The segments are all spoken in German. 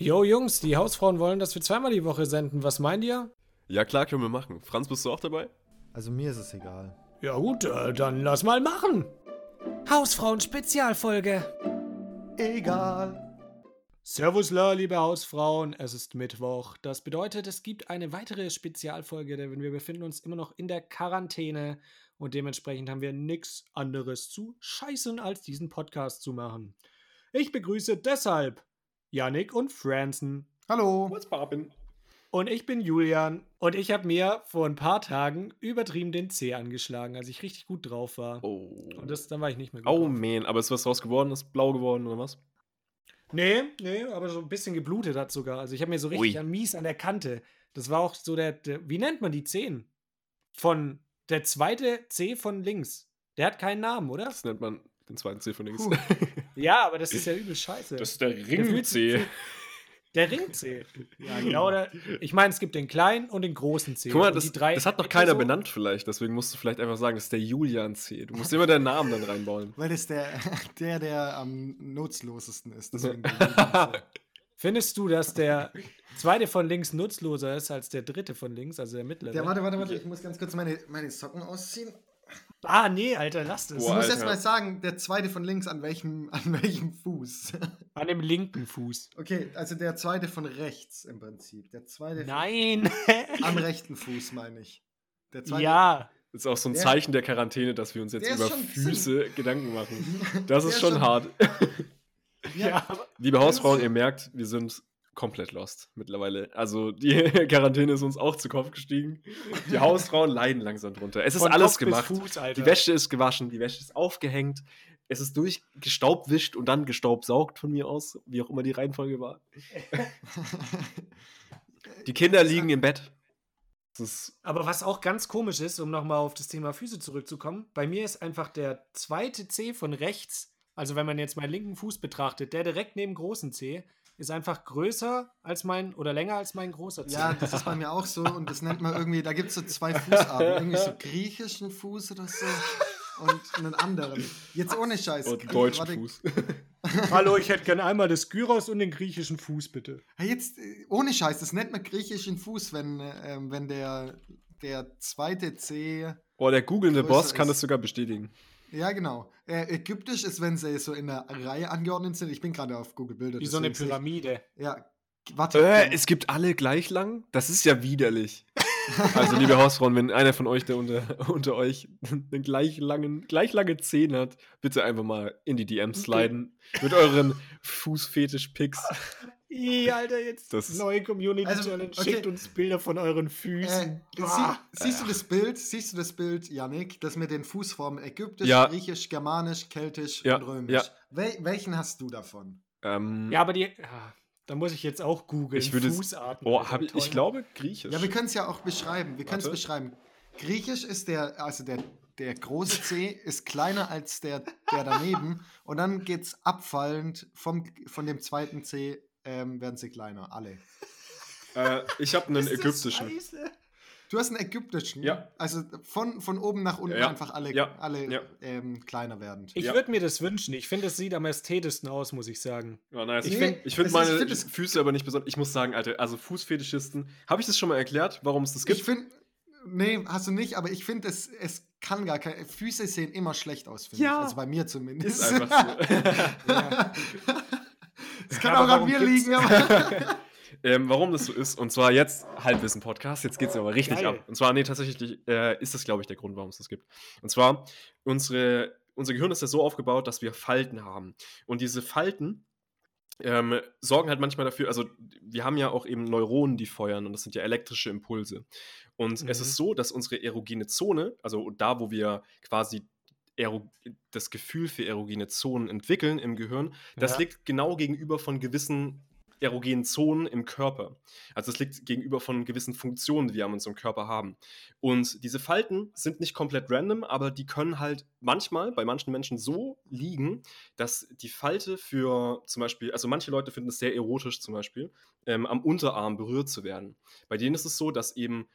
Jo, Jungs, die Hausfrauen wollen, dass wir zweimal die Woche senden. Was meint ihr? Ja, klar, können wir machen. Franz, bist du auch dabei? Also mir ist es egal. Ja, gut, äh, dann lass mal machen. Hausfrauen-Spezialfolge. Egal. Servus, la, liebe Hausfrauen. Es ist Mittwoch. Das bedeutet, es gibt eine weitere Spezialfolge, denn wir befinden uns immer noch in der Quarantäne und dementsprechend haben wir nichts anderes zu scheißen, als diesen Podcast zu machen. Ich begrüße deshalb Yannick und Franzen. Hallo. What's poppin'? Und ich bin Julian und ich habe mir vor ein paar Tagen übertrieben den C angeschlagen, als ich richtig gut drauf war. Oh. Und das, dann war ich nicht mehr gut. Oh, drauf. man. Aber ist was draus geworden? Ist blau geworden oder was? Nee, nee, aber so ein bisschen geblutet hat sogar. Also ich habe mir so richtig Ui. an mies an der Kante. Das war auch so der, der, wie nennt man die Zehen? Von der zweite C von links. Der hat keinen Namen, oder? Das nennt man den zweiten C von links. Puh. Ja, aber das ist ja übel scheiße. Das ist der Ring-C. Der Ring-C. Ja, genau. Der, ich meine, es gibt den kleinen und den großen C. Guck mal, das, die drei das hat noch keiner so. benannt vielleicht. Deswegen musst du vielleicht einfach sagen, das ist der Julian-C. Du musst immer deinen Namen dann reinbauen. Weil das der, der, der am nutzlosesten ist. Deswegen Findest du, dass der zweite von links nutzloser ist als der dritte von links, also der mittlere? der, warte, warte, warte. Ich muss ganz kurz meine, meine Socken ausziehen. Ah, nee, Alter, lass das. Ich Boah, muss jetzt mal sagen, der zweite von links an welchem, an welchem Fuß? An dem linken Fuß. Okay, also der zweite von rechts im Prinzip. Der zweite Nein. Von, am rechten Fuß, meine ich. Der zweite. ja. Das ist auch so ein Der- Zeichen der Quarantäne, dass wir uns jetzt über Füße Gedanken machen. Das ist schon schon- hart. Ja, aber Liebe Hausfrauen, ihr merkt, wir sind komplett lost mittlerweile. Also die Quarantäne ist uns auch zu Kopf gestiegen. Die Hausfrauen leiden langsam drunter. Es ist von alles Kopf gemacht. Fuß. Die Wäsche ist gewaschen, die Wäsche ist aufgehängt. Es ist durchgestaubwischt und dann gestaubsaugt von mir aus, wie auch immer die Reihenfolge war. Die Kinder liegen im Bett. Aber was auch ganz komisch ist, um nochmal auf das Thema Füße zurückzukommen, bei mir ist einfach der zweite C von rechts, also wenn man jetzt meinen linken Fuß betrachtet, der direkt neben großen C, ist einfach größer als mein oder länger als mein großer C. Ja, das ist bei mir auch so und das nennt man irgendwie, da gibt es so zwei Fußarten. Irgendwie so griechischen Fuß oder so und einen anderen. Jetzt ohne Scheiß. und deutschen warte, Fuß. Hallo, ich hätte gerne einmal das Gyros und den griechischen Fuß, bitte. Jetzt, äh, ohne Scheiß, das nennt man griechischen Fuß, wenn, äh, ähm, wenn der, der zweite C. Oh, der googelnde Boss kann ist. das sogar bestätigen. Ja, genau. Äh, ägyptisch ist, wenn sie so in der Reihe angeordnet sind. Ich bin gerade auf Google Bilder. Wie so eine Pyramide. Ich, ja, warte. Äh, es gibt alle gleich lang? Das ist ja widerlich. Also, liebe Hausfrauen, wenn einer von euch, der unter, unter euch einen gleich langen, gleich lange Zehen hat, bitte einfach mal in die DMs sliden mit euren Fußfetisch-Picks. Alter, jetzt Das neue Community Also, Challenge. okay. Schickt uns Bilder von euren Äh, Füßen. sie, Bah. siehst du das Bild? Siehst du das Bild, Yannick? Das mit den Fußformen ägyptisch, Ja. griechisch, germanisch, keltisch Ja, und römisch. ja. Wel welchen hast du davon? Ähm, Ja, aber die. Ja, da muss ich jetzt auch googeln. Ich würde- Fußarten. oh, hab ich, ich glaube griechisch. Ja, wir können es ja auch beschreiben. Wir können es beschreiben. Griechisch ist der, also der, der große C ist kleiner als der, der daneben und dann geht es abfallend vom, von dem zweiten C ähm, werden sie kleiner, alle. äh, ich habe einen ägyptischen. scheiße? Du hast einen ägyptischen, Ja. also von, von oben nach unten Ja. einfach alle, Ja. alle Ja. Ähm, kleiner werdend. Ich Ja. würde mir das wünschen. Ich finde, es sieht am ästhetischsten aus, muss ich sagen. Ja, nice. Ich Ich find- finde ich find meine find Füße aber nicht besonders. Ich muss sagen, Alter, also Fußfetischisten. Habe ich das schon mal erklärt, warum es das gibt? Ich finde, nee, hast du nicht, aber ich finde, es, es kann gar keine, Füße sehen immer schlecht aus, finde Ja. ich. Also bei mir zumindest. ist einfach so. Es kann Aber auch an mir liegen, ähm, warum das so ist. Und zwar jetzt Halbwissen-Podcast. Jetzt geht es aber richtig Geil. ab. Und zwar, nee, tatsächlich äh, ist das, glaube ich, der Grund, warum es das gibt. Und zwar, unsere, unser Gehirn ist ja so aufgebaut, dass wir Falten haben. Und diese Falten ähm, sorgen halt manchmal dafür, also wir haben ja auch eben Neuronen, die feuern und das sind ja elektrische Impulse. Und es Mhm. ist so, dass unsere erogene Zone, also da, wo wir quasi das Gefühl für erogene Zonen entwickeln im Gehirn, das Ja. liegt genau gegenüber von gewissen erogenen Zonen im Körper. Also es liegt gegenüber von gewissen Funktionen, die wir an unserem Körper haben. Und diese Falten sind nicht komplett random, aber die können halt manchmal bei manchen Menschen so liegen, dass die Falte für zum Beispiel, also manche Leute finden es sehr erotisch zum Beispiel, ähm, am Unterarm berührt zu werden. Bei denen ist es so, dass eben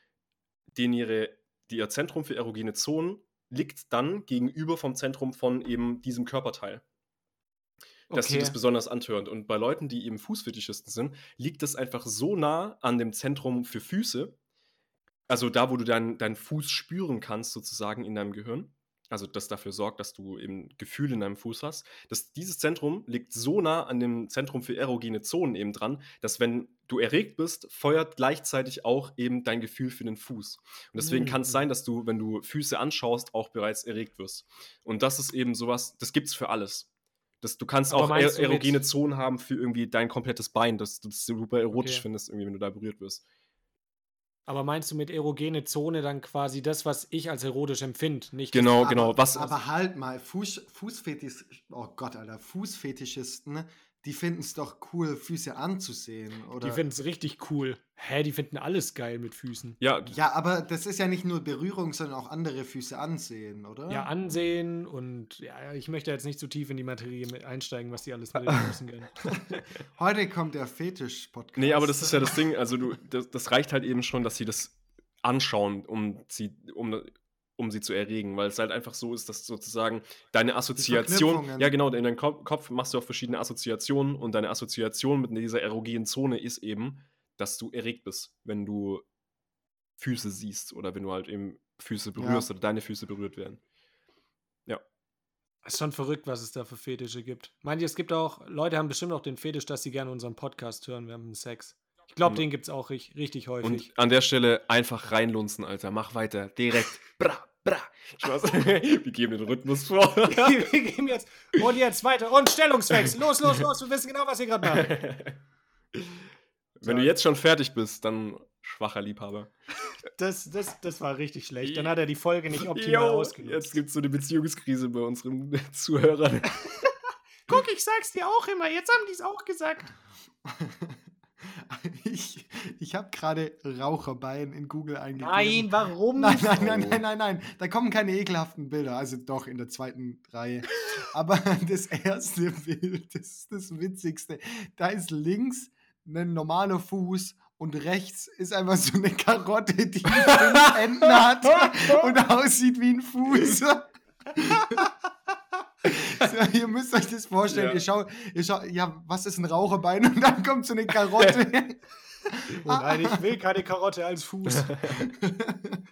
denen ihre, die ihr Zentrum für erogene Zonen liegt dann gegenüber vom Zentrum von eben diesem Körperteil. dass sie Okay. das besonders antörend. Und bei Leuten, die eben Fußfetischisten sind, liegt das einfach so nah an dem Zentrum für Füße, also da, wo du deinen deinen Fuß spüren kannst, sozusagen in deinem Gehirn, also das dafür sorgt, dass du eben Gefühle in deinem Fuß hast, dass dieses Zentrum liegt so nah an dem Zentrum für erogene Zonen eben dran, dass wenn du erregt bist, feuert gleichzeitig auch eben dein Gefühl für den Fuß. Und deswegen kann es Mhm. sein, dass du, wenn du Füße anschaust, auch bereits erregt wirst. Und das ist eben sowas, das gibt's für alles. Das, du kannst Aber auch er erogene Zonen haben für irgendwie dein komplettes Bein, dass du das super erotisch Okay. findest, irgendwie, wenn du da berührt wirst. Aber meinst du mit erogene Zone dann quasi das, was ich als erotisch empfinde? Nicht Genau, aber, genau. Was, aber halt mal, Fuß, Fußfetisch, oh Gott, Alter, Fußfetischisten, die finden es doch cool, Füße anzusehen, oder? Die finden es richtig cool. Hä, die finden alles geil mit Füßen. ja, ja, aber das ist ja nicht nur Berührung, sondern auch andere Füße ansehen, oder? Ja, ansehen und ja, ich möchte jetzt nicht zu tief in die Materie mit einsteigen, was die alles mit den Füßen können. Heute kommt der Fetisch-Podcast. Nee, aber das ist ja das Ding, also du, das, das reicht halt eben schon, dass sie das anschauen, um sie, um, um sie zu erregen, weil es halt einfach so ist, dass sozusagen deine Assoziation, ja genau, in deinem Kopf, machst du auch verschiedene Assoziationen und deine Assoziation mit dieser erogenen Zone ist eben, dass du erregt bist, wenn du Füße siehst oder wenn du halt eben Füße berührst oder deine Füße berührt werden. Ist schon verrückt, was es da für Fetische gibt. Meint ihr, es gibt auch, Leute haben bestimmt auch den Fetisch, dass sie gerne unseren Podcast hören während Sex. Ich glaube, den gibt es auch richtig, richtig häufig. Und an der Stelle einfach reinlunzen, Alter. Mach weiter. Direkt. Bra, bra. Spaß. Wir geben den Rhythmus vor. wir gehen jetzt. Und jetzt weiter. Und Stellungswechsel. Los, los, los. Wir wissen genau, was ihr gerade macht. Wenn du jetzt schon fertig bist, dann schwacher Liebhaber. Das, das, das war richtig schlecht. Dann hat er die Folge nicht optimal Jo, ausgenutzt. jetzt gibt es so eine Beziehungskrise bei unseren Zuhörern. Guck, ich sag's dir auch immer. Jetzt haben die es auch gesagt. Ich, ich habe gerade Raucherbein in Google eingegeben. Nein, warum? Nein, nein, nein, nein, nein, nein. Da kommen keine ekelhaften Bilder. Also doch in der zweiten Reihe. Aber das erste Bild, das ist das Witzigste. Da ist links ein normaler Fuß und rechts ist einfach so eine Karotte, die fünf Enden hat und aussieht wie ein Fuß. So, ihr müsst euch das vorstellen. Ja. Ihr schaut, ihr schaut, ja, was ist ein Raucherbein? Und dann kommt so eine Karotte. Oh nein, ich will keine Karotte als Fuß.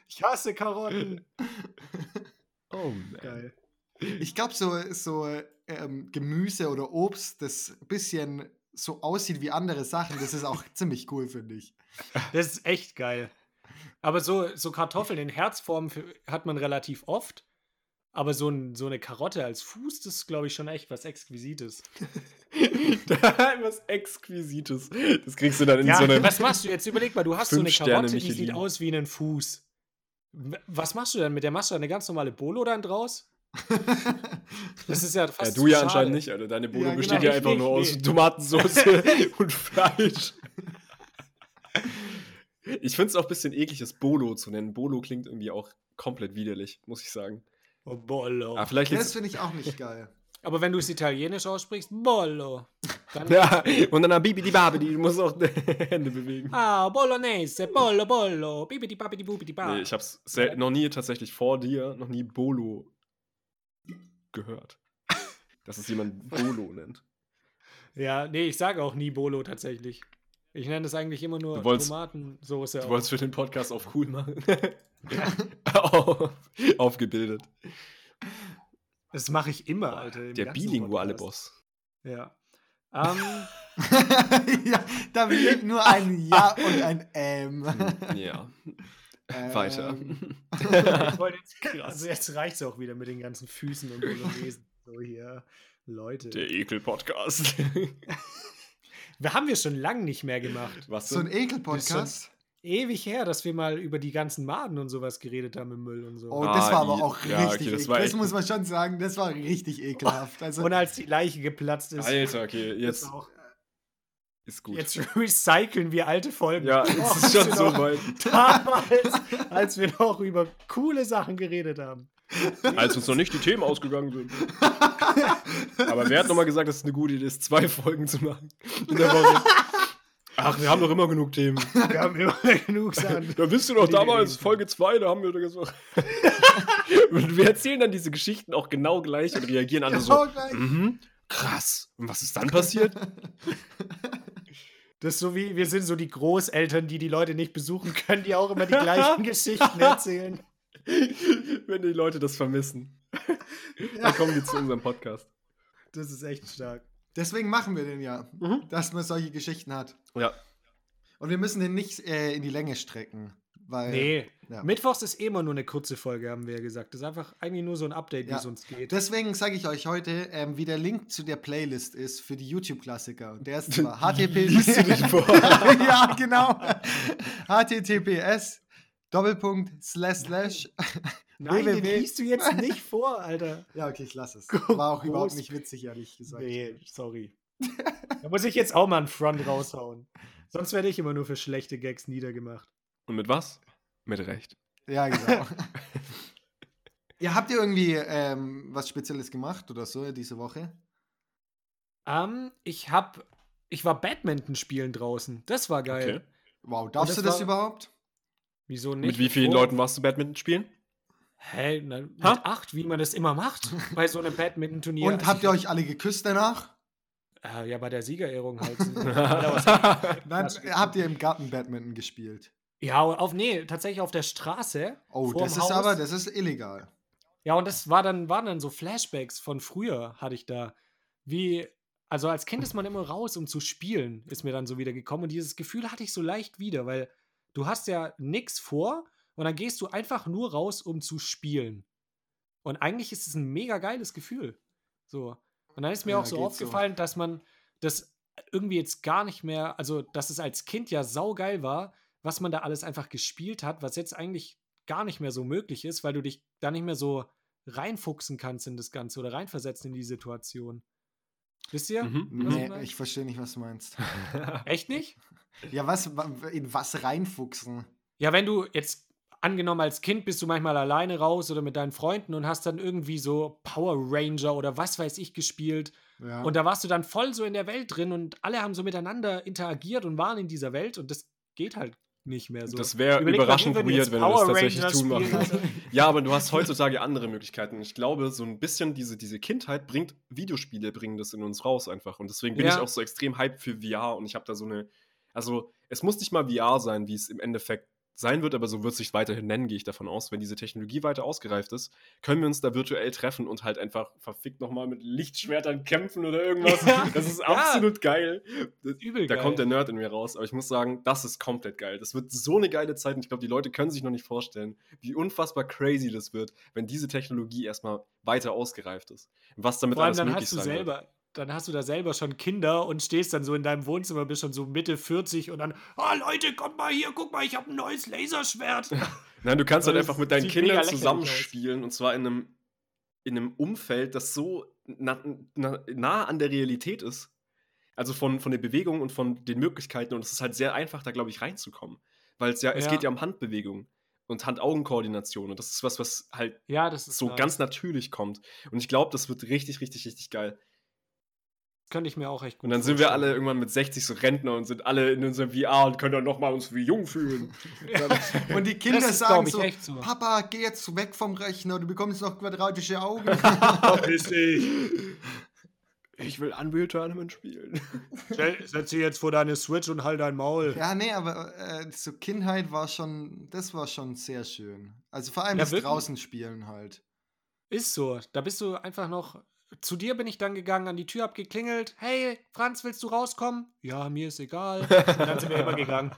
Ich hasse Karotten. Oh, man. Geil. Ich glaube, so, so ähm, Gemüse oder Obst, das ein bisschen so aussieht wie andere Sachen, das ist auch ziemlich cool, finde ich. Das ist echt geil. Aber so, so Kartoffeln in Herzform hat man relativ oft. Aber so, ein, so eine Karotte als Fuß, das ist, glaube ich, schon echt was Exquisites. was Exquisites. Das kriegst du dann in Ja, so eine. was machst du jetzt? Überleg mal, du hast so eine Karotte, die sieht aus wie ein Fuß. Was machst du dann mit der? Machst du eine ganz normale Bolo dann draus? Das ist ja Ja, fast du zu ja schade. anscheinend nicht, Alter. Deine Bolo Ja, genau, besteht ja einfach nicht, nur aus nee. Tomatensauce und Fleisch. Ich finde es auch ein bisschen eklig, das Bolo zu nennen. Bolo klingt irgendwie auch komplett widerlich, muss ich sagen. Oh, Bollo. Aber vielleicht Das finde ich auch nicht geil. Aber wenn du es italienisch aussprichst, Bollo. Dann Ja, und dann Bibidi Babidi, du musst auch die Hände bewegen. Ah, Bolognese, Bollo, Bollo, bibidi babidi bubidi ba. Nee, ich hab's sel- noch nie tatsächlich vor dir, noch nie Bolo gehört. Dass es jemand Bolo nennt. Ja, nee, ich sage auch nie Bolo tatsächlich. Ich nenne es eigentlich immer nur Du wolltest- Tomatensoße. Du auch. wolltest für den Podcast auf cool machen. Auf- Aufgebildet. Das mache ich immer, Alter. im Der bilinguale. Boss. Ja. Ähm, ja, da wird nur ein Ja und ein Ähm. Ja. Ähm, Weiter. jetzt, also jetzt reicht es auch wieder mit den ganzen Füßen und Bolognesen. So hier, Leute. Der Ekel-Podcast. Wir haben wir schon lange nicht mehr gemacht. Was So ein? Ekel-Podcast. Ewig her, dass wir mal über die ganzen Maden und sowas geredet haben im Müll und so. Oh, Ah, das war aber auch ja, richtig okay, das ekel. Das muss man schon sagen, das war richtig ekelhaft. Also, und als die Leiche geplatzt ist, Alter, okay, ist jetzt auch, ist gut. jetzt recyceln wir alte Folgen. ja, Oh, jetzt ist schon als so weit. Damals, als wir noch über coole Sachen geredet haben. Als uns noch nicht die Themen ausgegangen sind. Aber wer hat nochmal gesagt, dass es eine gute Idee ist, zwei Folgen zu machen in der Woche? Ach, wir haben doch immer genug Themen. Wir haben immer genug Sachen. Da wisst ihr doch damals. Folge 2, da haben wir doch gesagt. Und wir erzählen dann diese Geschichten auch genau gleich und reagieren alle so. Genau gleich. Mhm, Krass. Und was ist dann passiert? Das ist so wie, wir sind so die Großeltern, die die Leute nicht besuchen können, die auch immer die gleichen Geschichten erzählen. Wenn die Leute das vermissen. Dann kommen die zu unserem Podcast. Das ist echt stark. Deswegen machen wir den ja, Mhm. dass man solche Geschichten hat. Ja. Und wir müssen den nicht äh, in die Länge strecken. Weil, Nee, ja. Mittwochs ist eh immer nur eine kurze Folge, haben wir ja gesagt. Das ist einfach eigentlich nur so ein Update, wie Ja. es uns geht. Deswegen sage ich euch heute, ähm, wie der Link zu der Playlist ist für die YouTube-Klassiker. Und der ist zwar HTTP. Liest du dich vor? ja, genau. HTTPS Doppelpunkt slash slash. Nein, den www. liest du jetzt nicht vor, Alter. Ja, okay, ich lasse es. War auch Groß. überhaupt nicht witzig, ehrlich gesagt. Nee, sorry. da muss ich jetzt auch mal einen Front raushauen. Sonst werde ich immer nur für schlechte Gags niedergemacht. Und mit was? Mit Recht. Ja, genau. ja, habt ihr irgendwie ähm, was Spezielles gemacht oder so diese Woche? Ähm, ich hab. Ich war Badminton spielen draußen. Das war geil. Okay. Wow, darfst das du das war- überhaupt? Wieso nicht? Mit wie vielen Vor- Leuten warst du Badminton spielen? Hä? Na, mit Ha? acht, wie man das immer macht bei so einem Badminton-Turnier. Und Also habt ihr euch alle geküsst danach? Äh, ja, bei der Siegerehrung halt. Nein, Was- habt ihr im Garten Badminton gespielt? ja, auf, nee, tatsächlich auf der Straße. Oh, das ist Haus. aber, das ist illegal. Ja, und das war dann, waren dann so Flashbacks von früher, hatte ich da. Wie, also als Kind ist man immer raus, um zu spielen, ist mir dann so wieder gekommen. Und dieses Gefühl hatte ich so leicht wieder, weil du hast ja nichts vor und dann gehst du einfach nur raus, um zu spielen. Und eigentlich ist es ein mega geiles Gefühl. So. Und dann ist mir Ja, auch so geht so. aufgefallen, dass man das irgendwie jetzt gar nicht mehr, also dass es als Kind ja saugeil war, was man da alles einfach gespielt hat, was jetzt eigentlich gar nicht mehr so möglich ist, weil du dich da nicht mehr so reinfuchsen kannst in das Ganze oder reinversetzen in die Situation. Wisst ihr? Mhm. Was Nee, ich verstehe nicht, was du meinst. Echt nicht? Ja, was, wa- in was reinfuchsen? Ja, wenn du jetzt angenommen als Kind bist du manchmal alleine raus oder mit deinen Freunden und hast dann irgendwie so Power Ranger oder was weiß ich gespielt Ja. und da warst du dann voll so in der Welt drin und alle haben so miteinander interagiert und waren in dieser Welt und das geht halt nicht mehr so. Das wäre mal, überraschend würden weird, wenn wir das Power tatsächlich Rangers tun also- Ja, aber du hast heutzutage andere Möglichkeiten. Ich glaube, so ein bisschen diese, diese Kindheit bringt, Videospiele bringen das in uns raus einfach. Und deswegen bin Ja. ich auch so extrem hyped für VR und ich habe da so eine, also es muss nicht mal VR sein, wie es im Endeffekt sein wird, aber so wird es sich weiterhin nennen, gehe ich davon aus. Wenn diese Technologie weiter ausgereift ist, können wir uns da virtuell treffen und halt einfach verfickt nochmal mit Lichtschwertern kämpfen oder irgendwas. Ja. Das ist Ja. absolut geil. Das, Übel da geil. kommt der Nerd in mir raus, aber ich muss sagen, das ist komplett geil. Das wird so eine geile Zeit und ich glaube, die Leute können sich noch nicht vorstellen, wie unfassbar crazy das wird, wenn diese Technologie erstmal weiter ausgereift ist. Was damit Vor allem alles dann möglich hast du sein selber, dann hast du da selber schon Kinder und stehst dann so in deinem Wohnzimmer, bist schon so Mitte 40 und dann, ah Leute, kommt mal hier, guck mal, ich habe ein neues Laserschwert. Nein, du kannst halt einfach mit deinen Kindern zusammenspielen und zwar in einem, in einem Umfeld, das so na, na, nah an der Realität ist. Also von, von der Bewegung und von den Möglichkeiten und es ist halt sehr einfach, da glaube ich reinzukommen. Weil es ja, es Ja. geht ja um Handbewegung und Hand-Augen-Koordination und das ist was, was halt Ja, das ist so nice. ganz natürlich kommt. Und ich glaube, das wird richtig, richtig, richtig geil. Könnte ich mir auch echt gut Und dann sind wir alle irgendwann mit 60 so Rentner und sind alle in unserem VR und können dann nochmal uns wie jung fühlen. Und die Kinder ist, sagen so, echt so. Papa, geh jetzt weg vom Rechner, du bekommst noch quadratische Augen. Ich will Unreal Tournament spielen. Setz dich jetzt vor deine Switch und halt dein Maul. ja, nee, aber äh, so Kindheit war schon, das war schon sehr schön. Also vor allem Ja, das wirklich. draußen spielen halt. Ist so. Da bist du einfach noch. Zu dir bin ich dann gegangen, an die Tür hab geklingelt. Hey, Franz, willst du rauskommen? Ja, mir ist egal. Und dann sind wir immer gegangen.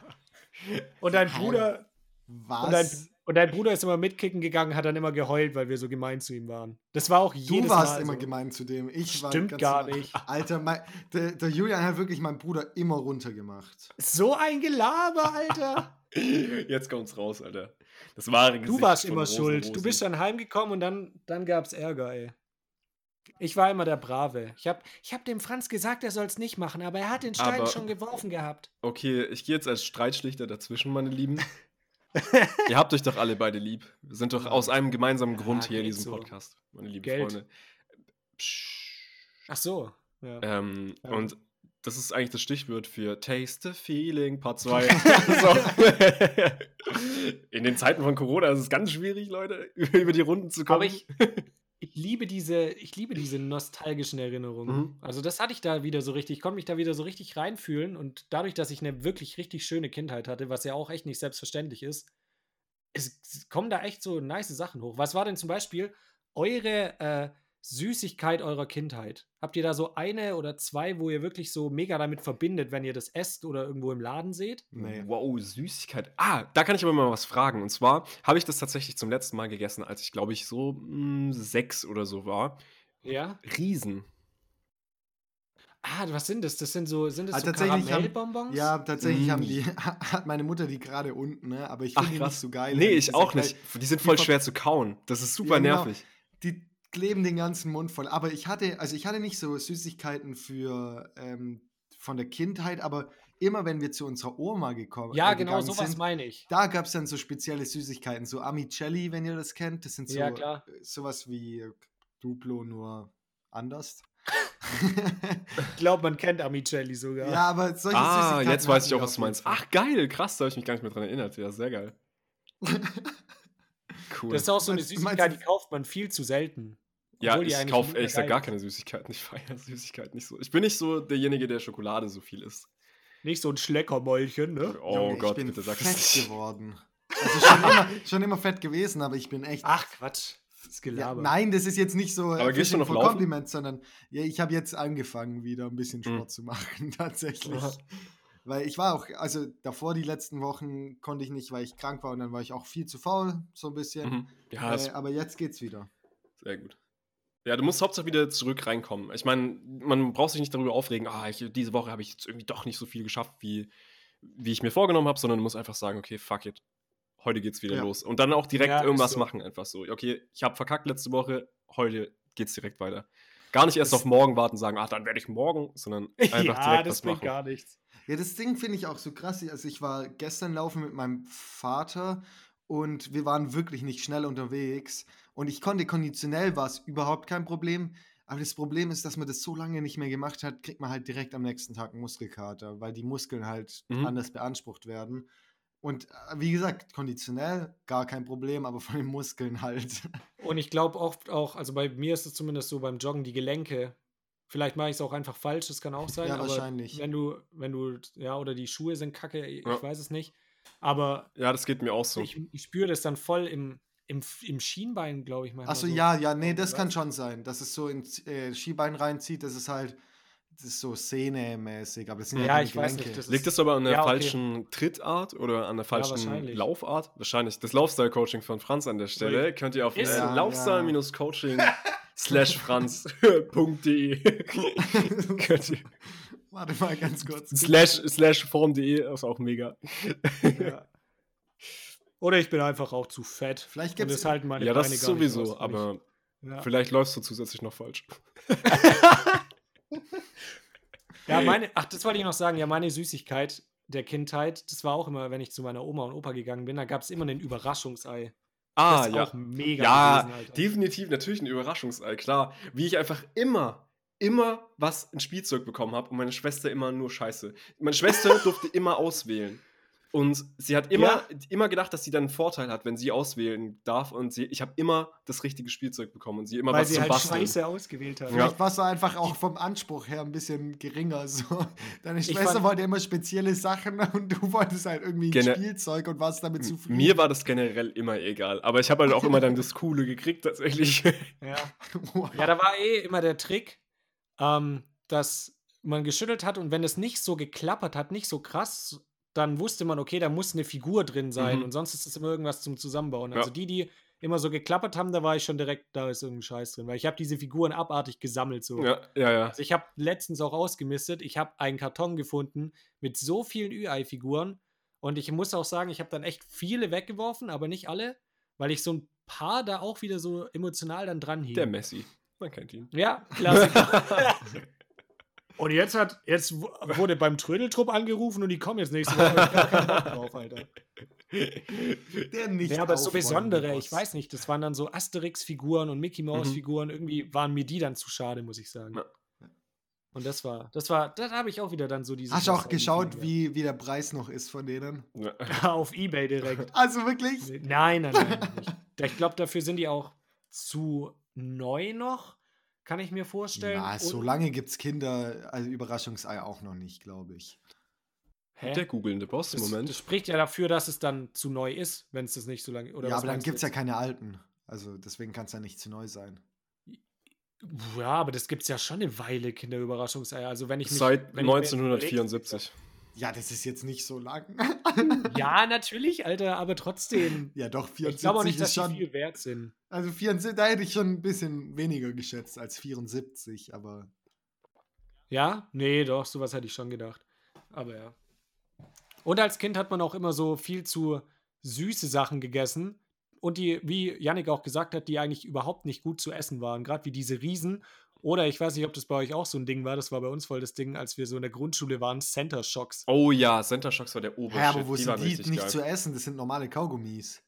Und dein Bruder, Was? und dein, und dein Bruder ist immer mitkicken gegangen, hat dann immer geheult, weil wir so gemein zu ihm waren. Das war auch Du jedes warst Mal immer so. gemein zu dem. Ich war Stimmt ganz gar normal. nicht. Alter, mein, der, der Julian hat wirklich meinen Bruder immer runtergemacht. So ein Gelaber, Alter. Jetzt kommt's raus, Alter. Das wahre Du Gesicht warst von immer Rosen schuld. Du Rosi. bist dann heimgekommen und dann, dann gab's Ärger, ey. Ich war immer der Brave. Ich hab, ich hab dem Franz gesagt, er soll's nicht machen, aber er hat den Stein Aber- schon geworfen gehabt. Okay, ich gehe jetzt als Streitschlichter dazwischen, meine Lieben. Ihr habt euch doch alle beide lieb. Wir sind doch aus einem gemeinsamen Ja, Grund hier in diesem so. Podcast, meine lieben Geld. Freunde. Psch. Ach so. Ja. Ähm, Ja. Und das ist eigentlich das Stichwort für Taste the Feeling, Part 2. so. In den Zeiten von Corona ist es ganz schwierig, Leute, über die Runden zu kommen. Aber ich, ich liebe diese, ich liebe diese nostalgischen Erinnerungen. Mhm. Also das hatte ich da wieder so richtig, ich konnte mich da wieder so richtig reinfühlen und dadurch, dass ich eine wirklich richtig schöne Kindheit hatte, was ja auch echt nicht selbstverständlich ist, es kommen da echt so nice Sachen hoch. Was war denn zum Beispiel eure äh, Süßigkeit eurer Kindheit? Habt ihr da so eine oder zwei, wo ihr wirklich so mega damit verbindet, wenn ihr das esst oder irgendwo im Laden seht? Nee. Wow, Süßigkeit. Ah, da kann ich aber mal was fragen. Und zwar habe ich das tatsächlich zum letzten Mal gegessen, als ich, glaube ich, so mh, sechs oder so war. Ja. Riesen. Ah, was sind das? Das sind so, sind das Ah, so Karamellbonbons? Ja, tatsächlich Mm. haben die, hat meine Mutter die gerade unten, ne? aber ich Ach, finde die nicht so geil. Nee, ich auch gleich- nicht. Die sind voll schwer zu kauen. Das ist super Ja, genau. nervig. Kleben den ganzen Mund voll. Aber ich hatte, also ich hatte nicht so Süßigkeiten für ähm, von der Kindheit, aber immer wenn wir zu unserer Oma gekommen Ja, äh, genau, sowas sind, meine ich. da gab es dann so spezielle Süßigkeiten, so Amicelli, wenn ihr das kennt. Das sind so Ja, klar. äh, sowas wie Duplo, nur anders. Ich glaube, man kennt Amicelli sogar. ja, aber solche Ah, Süßigkeiten jetzt weiß ich auch, was du meinst. Ach, geil, krass, da habe ich mich gar nicht mehr dran erinnert. Ja, sehr geil. Cool. Das ist auch so eine Süßigkeit, die kauft man viel zu selten. Ja, ich kaufe ehrlich gesagt gar keine Süßigkeiten. Ich feiere Süßigkeiten nicht so. Ich bin nicht so derjenige, der Schokolade so viel isst. Nicht so ein Schleckermäulchen, ne? Oh Junge, Gott, ich bin bitte sag fett es nicht. geworden. Also schon immer, schon immer fett gewesen, aber ich bin echt. Ach, Quatsch. Das ja, Gelaber. nein, das ist jetzt nicht so Aber gehst du Fishing noch for laufen? Compliment, sondern ja, ich habe jetzt angefangen, wieder ein bisschen Mhm. Sport zu machen, tatsächlich. Aha. Weil ich war auch, also davor die letzten Wochen konnte ich nicht, weil ich krank war und dann war ich auch viel zu faul, so ein bisschen. Mhm. Ja, Äh, aber jetzt geht's wieder. sehr gut. Ja, du musst hauptsächlich wieder zurück reinkommen. Ich meine, man braucht sich nicht darüber aufregen, ah, ich, diese Woche habe ich jetzt irgendwie doch nicht so viel geschafft, wie, wie ich mir vorgenommen habe, sondern du musst einfach sagen, okay, fuck it. Heute geht's wieder Ja. los. Und dann auch direkt Ja, irgendwas so. machen, einfach so. Okay, ich habe verkackt letzte Woche, heute geht's direkt weiter. Gar nicht erst Das- auf morgen warten und sagen, ach, dann werde ich morgen, sondern einfach ja, direkt das was bringt machen. gar nichts. Ja, das Ding finde ich auch so krass. Also ich war gestern laufen mit meinem Vater und wir waren wirklich nicht schnell unterwegs. Und ich konnte konditionell war es überhaupt kein Problem. Aber das Problem ist, dass man das so lange nicht mehr gemacht hat, kriegt man halt direkt am nächsten Tag einen Muskelkater, weil die Muskeln halt Mhm. anders beansprucht werden. Und äh, wie gesagt, konditionell gar kein Problem, aber von den Muskeln halt. Und ich glaube oft auch, also bei mir ist es zumindest so beim Joggen, die Gelenke. Vielleicht mache ich es auch einfach falsch, das kann auch sein. Ja, aber wahrscheinlich. Wenn du, wenn du, ja, oder die Schuhe sind kacke, ich Ja. weiß es nicht. Aber Ja, das geht mir auch so. ich, ich spüre das dann voll im, im, im Schienbein, glaube ich. manchmal Achso, so. ja, ja, nee, das kann schon sein, dass es so ins äh, Skibein reinzieht. Das ist halt, das ist so Sehne-mäßig, aber das sind ja, Ja, keine ich weiß nicht, das Liegt es aber an der Ja, okay. falschen Trittart oder an der falschen wahrscheinlich. Laufart? Wahrscheinlich. Das Laufstyle-Coaching von Franz an der Stelle Ui. könnt ihr auf äh. Ja, laufstyle-coaching slash franz.de könnt ihr Warte mal ganz kurz. slash, slash form.de ist auch mega. Ja. Oder ich bin einfach auch zu fett. Vielleicht und gibt's- das halten meine ja, das Beine ist nicht aus sowieso, aber. Ja. vielleicht läufst du zusätzlich noch falsch. Ja, meine, ach, das wollte ich noch sagen. Ja, meine Süßigkeit der Kindheit, das war auch immer, wenn ich zu meiner Oma und Opa gegangen bin, da gab es immer ein Überraschungsei. Ah, das ist ja. auch mega Ja, gewesen, definitiv natürlich ein Überraschungsei, klar. Wie ich einfach immer, immer was in Spielzeug bekommen habe und meine Schwester immer nur Scheiße. Meine Schwester durfte immer auswählen. Und sie hat immer, Ja. immer gedacht, dass sie dann einen Vorteil hat, wenn sie auswählen darf. Und sie, ich habe immer das richtige Spielzeug bekommen und sie immer Weil was sie zum halt Basteln. Scheiße ausgewählt hat. Ja. Vielleicht warst du einfach auch vom Anspruch her ein bisschen geringer. So. Deine Ich Schwester wollte immer spezielle Sachen und du wolltest halt irgendwie ein Spielzeug und warst damit zufrieden. Mir war das generell immer egal. Aber ich habe halt auch immer dann das Coole gekriegt, tatsächlich. Ja. Wow. ja, da war eh immer der Trick, ähm, dass man geschüttelt hat und wenn es nicht so geklappert hat, nicht so krass, dann wusste man, okay, da muss eine Figur drin sein Mhm. und sonst ist es immer irgendwas zum Zusammenbauen. Ja. Also die, die immer so geklappert haben, da war ich schon direkt, da ist irgendein Scheiß drin, weil ich habe diese Figuren abartig gesammelt so. ja, ja, ja. Also ich habe letztens auch ausgemistet, ich habe einen Karton gefunden mit so vielen Ü-Ei-Figuren und ich muss auch sagen, ich habe dann echt viele weggeworfen, aber nicht alle, weil ich so ein paar da auch wieder so emotional dann dran hielt. Der Messi. Man kennt ihn. Ja, Klassiker. und jetzt hat, jetzt wu- wurde beim Trödeltrupp angerufen und die kommen jetzt nächste Woche. Ich hab keinen Bock drauf, Alter. Der nicht Ja, aber so besondere, ich weiß nicht, das waren dann so Asterix-Figuren und Mickey Mouse-Figuren. Irgendwie waren mir die dann zu schade, muss ich sagen. Ja. Und das war, das war, da habe ich auch wieder dann so diese. Hast du auch geschaut, wie, wie der Preis noch ist von denen? Ja. Auf Ebay direkt. Also wirklich? Nein, nein, nein. Ich, ich glaube, dafür sind die auch zu neu noch, kann ich mir vorstellen. Na, so lange gibt es Kinder, also Überraschungsei auch noch nicht, glaube ich. Hä? Der googelnde Boss, Das, Moment. das spricht ja dafür, dass es dann zu neu ist, wenn es das nicht so lange. Oder ja, aber dann gibt es ja keine alten. Also deswegen kann es ja nicht zu neu sein. Ja, aber das gibt es ja schon eine Weile, Kinderüberraschungseier. Also wenn ich mich, Seit wenn ich mir jetzt 1974. Ja, das ist jetzt nicht so lang. Ja, natürlich, Alter, aber trotzdem. ja, doch, Ich 74 glaube auch nicht, dass ist die schon. viel wert sind. Also 74, da hätte ich schon ein bisschen weniger geschätzt als 74, aber. Ja? Nee, doch, sowas hätte ich schon gedacht. Aber ja. Und als Kind hat man auch immer so viel zu süße Sachen gegessen. Und die, wie Yannick auch gesagt hat, die eigentlich überhaupt nicht gut zu essen waren. Gerade wie diese Riesen. Oder ich weiß nicht, ob das bei euch auch so ein Ding war. Das war bei uns voll das Ding, als wir so in der Grundschule waren. Center Shocks. Oh ja, Center Shocks war der Obershit. Ja, aber wo die sind die nicht geil. zu essen? Das sind normale Kaugummis.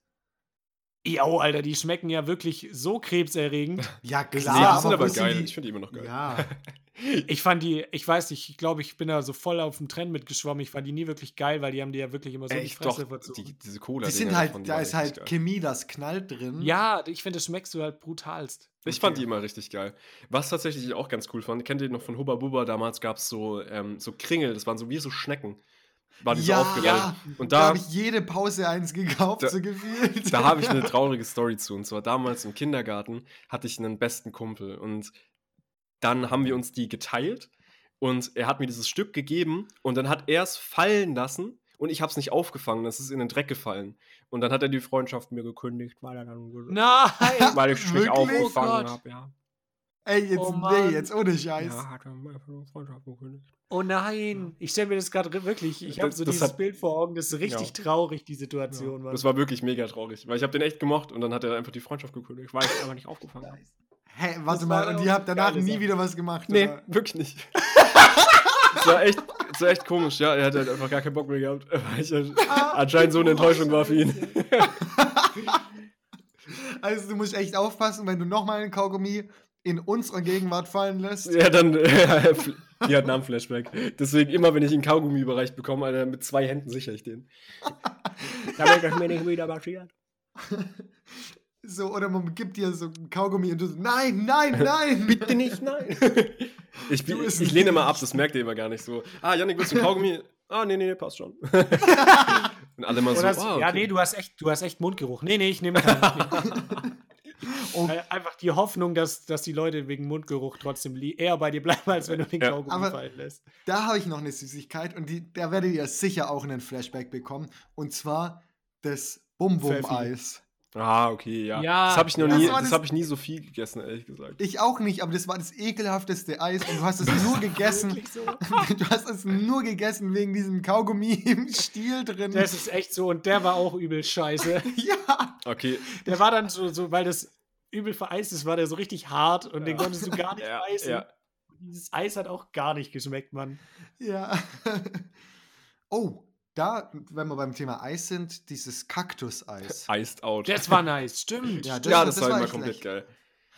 Jo, Alter, die schmecken ja wirklich so krebserregend. Ja, Nee, klar, die sind aber geil. die- Ich finde die immer noch geil. Ja, Ich fand die, ich weiß nicht, ich glaube, ich bin da so voll auf dem Trend mitgeschwommen. Ich fand die nie wirklich geil, weil die haben die ja wirklich immer so die Echt, doch, Fresse verzogen. die, diese cola die sind halt, da ist halt Chemie, das knallt drin. ja, ich finde, das schmeckst du halt brutalst. Ich Okay. fand die immer richtig geil. Was tatsächlich ich auch ganz cool fand, kennt ihr noch von Hubba Bubba? Damals gab es so, ähm, so Kringel, das waren so wie so Schnecken. War die so ja, aufgerollt. ja. Und da da, habe ich jede Pause eins gekauft, Da- so gefühlt. da habe ich eine traurige Story zu. Und zwar damals im Kindergarten hatte ich einen besten Kumpel. Und dann haben wir uns die geteilt. Und er hat mir dieses Stück gegeben. Und dann hat er es fallen lassen. Und ich habe es nicht aufgefangen. Das ist in den Dreck gefallen. Und dann hat er die Freundschaft mir gekündigt, weil er dann Nein! weil ich es nicht aufgefangen Oh habe. Ja. Ey, jetzt, Oh nee, jetzt ohne Scheiß. Ja, hat er Freundschaft gekündigt. Oh nein! Ich stelle mir das gerade wirklich, ich habe so das dieses hat- Bild vor Augen, das ist richtig Ja. traurig, die Situation. Mann. Das war wirklich mega traurig, weil ich habe den echt gemocht und dann hat er einfach die Freundschaft gekündigt, weil ich aber nicht aufgefangen habe. Hä, warte Das mal, und ihr habt danach nie Sache. wieder was gemacht? Nee, oder? wirklich nicht. Das war echt, das war echt komisch, ja. Er hat halt einfach gar keinen Bock mehr gehabt, weil ich halt anscheinend so eine Enttäuschung war für ihn. Also du musst echt aufpassen, wenn du nochmal einen Kaugummi in unserer Gegenwart fallen lässt. Ja, dann, die hat einen Flashback. Deswegen immer, wenn ich einen Kaugummi überreicht bekomme, Alter, mit zwei Händen sichere ich den. Damit das mir nicht wieder passiert. So, oder man gibt dir so einen Kaugummi und du so, nein, nein, nein. Bitte nicht, nein. Ich, bin, ich lehne immer ab, das merkt ihr immer gar nicht so. Ah, Janik, willst du einen Kaugummi? Ah, nee, nee, nee, passt schon. Und alle mal so, Oder ah, okay. Ja, nee, du hast echt, du hast echt Mundgeruch. Nee, nee, ich nehme keinen. Oh, Einfach die Hoffnung, dass, dass die Leute wegen Mundgeruch trotzdem eher bei dir bleiben, als wenn du den Ja. Kaugummi Aber- fallen lässt. da habe ich noch eine Süßigkeit und die, da werdet ihr sicher auch einen Flashback bekommen. Und zwar das Bum-Bum-Eis. Ah, okay, ja. Ja, das habe ich noch das nie, das das- habe ich nie so viel gegessen, ehrlich gesagt. Ich auch nicht, aber das war das ekelhafteste Eis und du hast es nur gegessen. So? du hast es nur gegessen wegen diesem Kaugummi im Stiel drin. Das ist echt so und der war auch übel scheiße. ja. Okay, Der war dann so, so weil das übel vereist ist, war der so richtig hart und den konntest du gar nicht ja, beißen. ja. Dieses Eis hat auch gar nicht geschmeckt, Mann. Ja. oh, da, wenn wir beim Thema Eis sind, dieses Kaktuseis. iced out. Das war nice, stimmt. Ja, das ja, war- das, das war war immer echt komplett geil.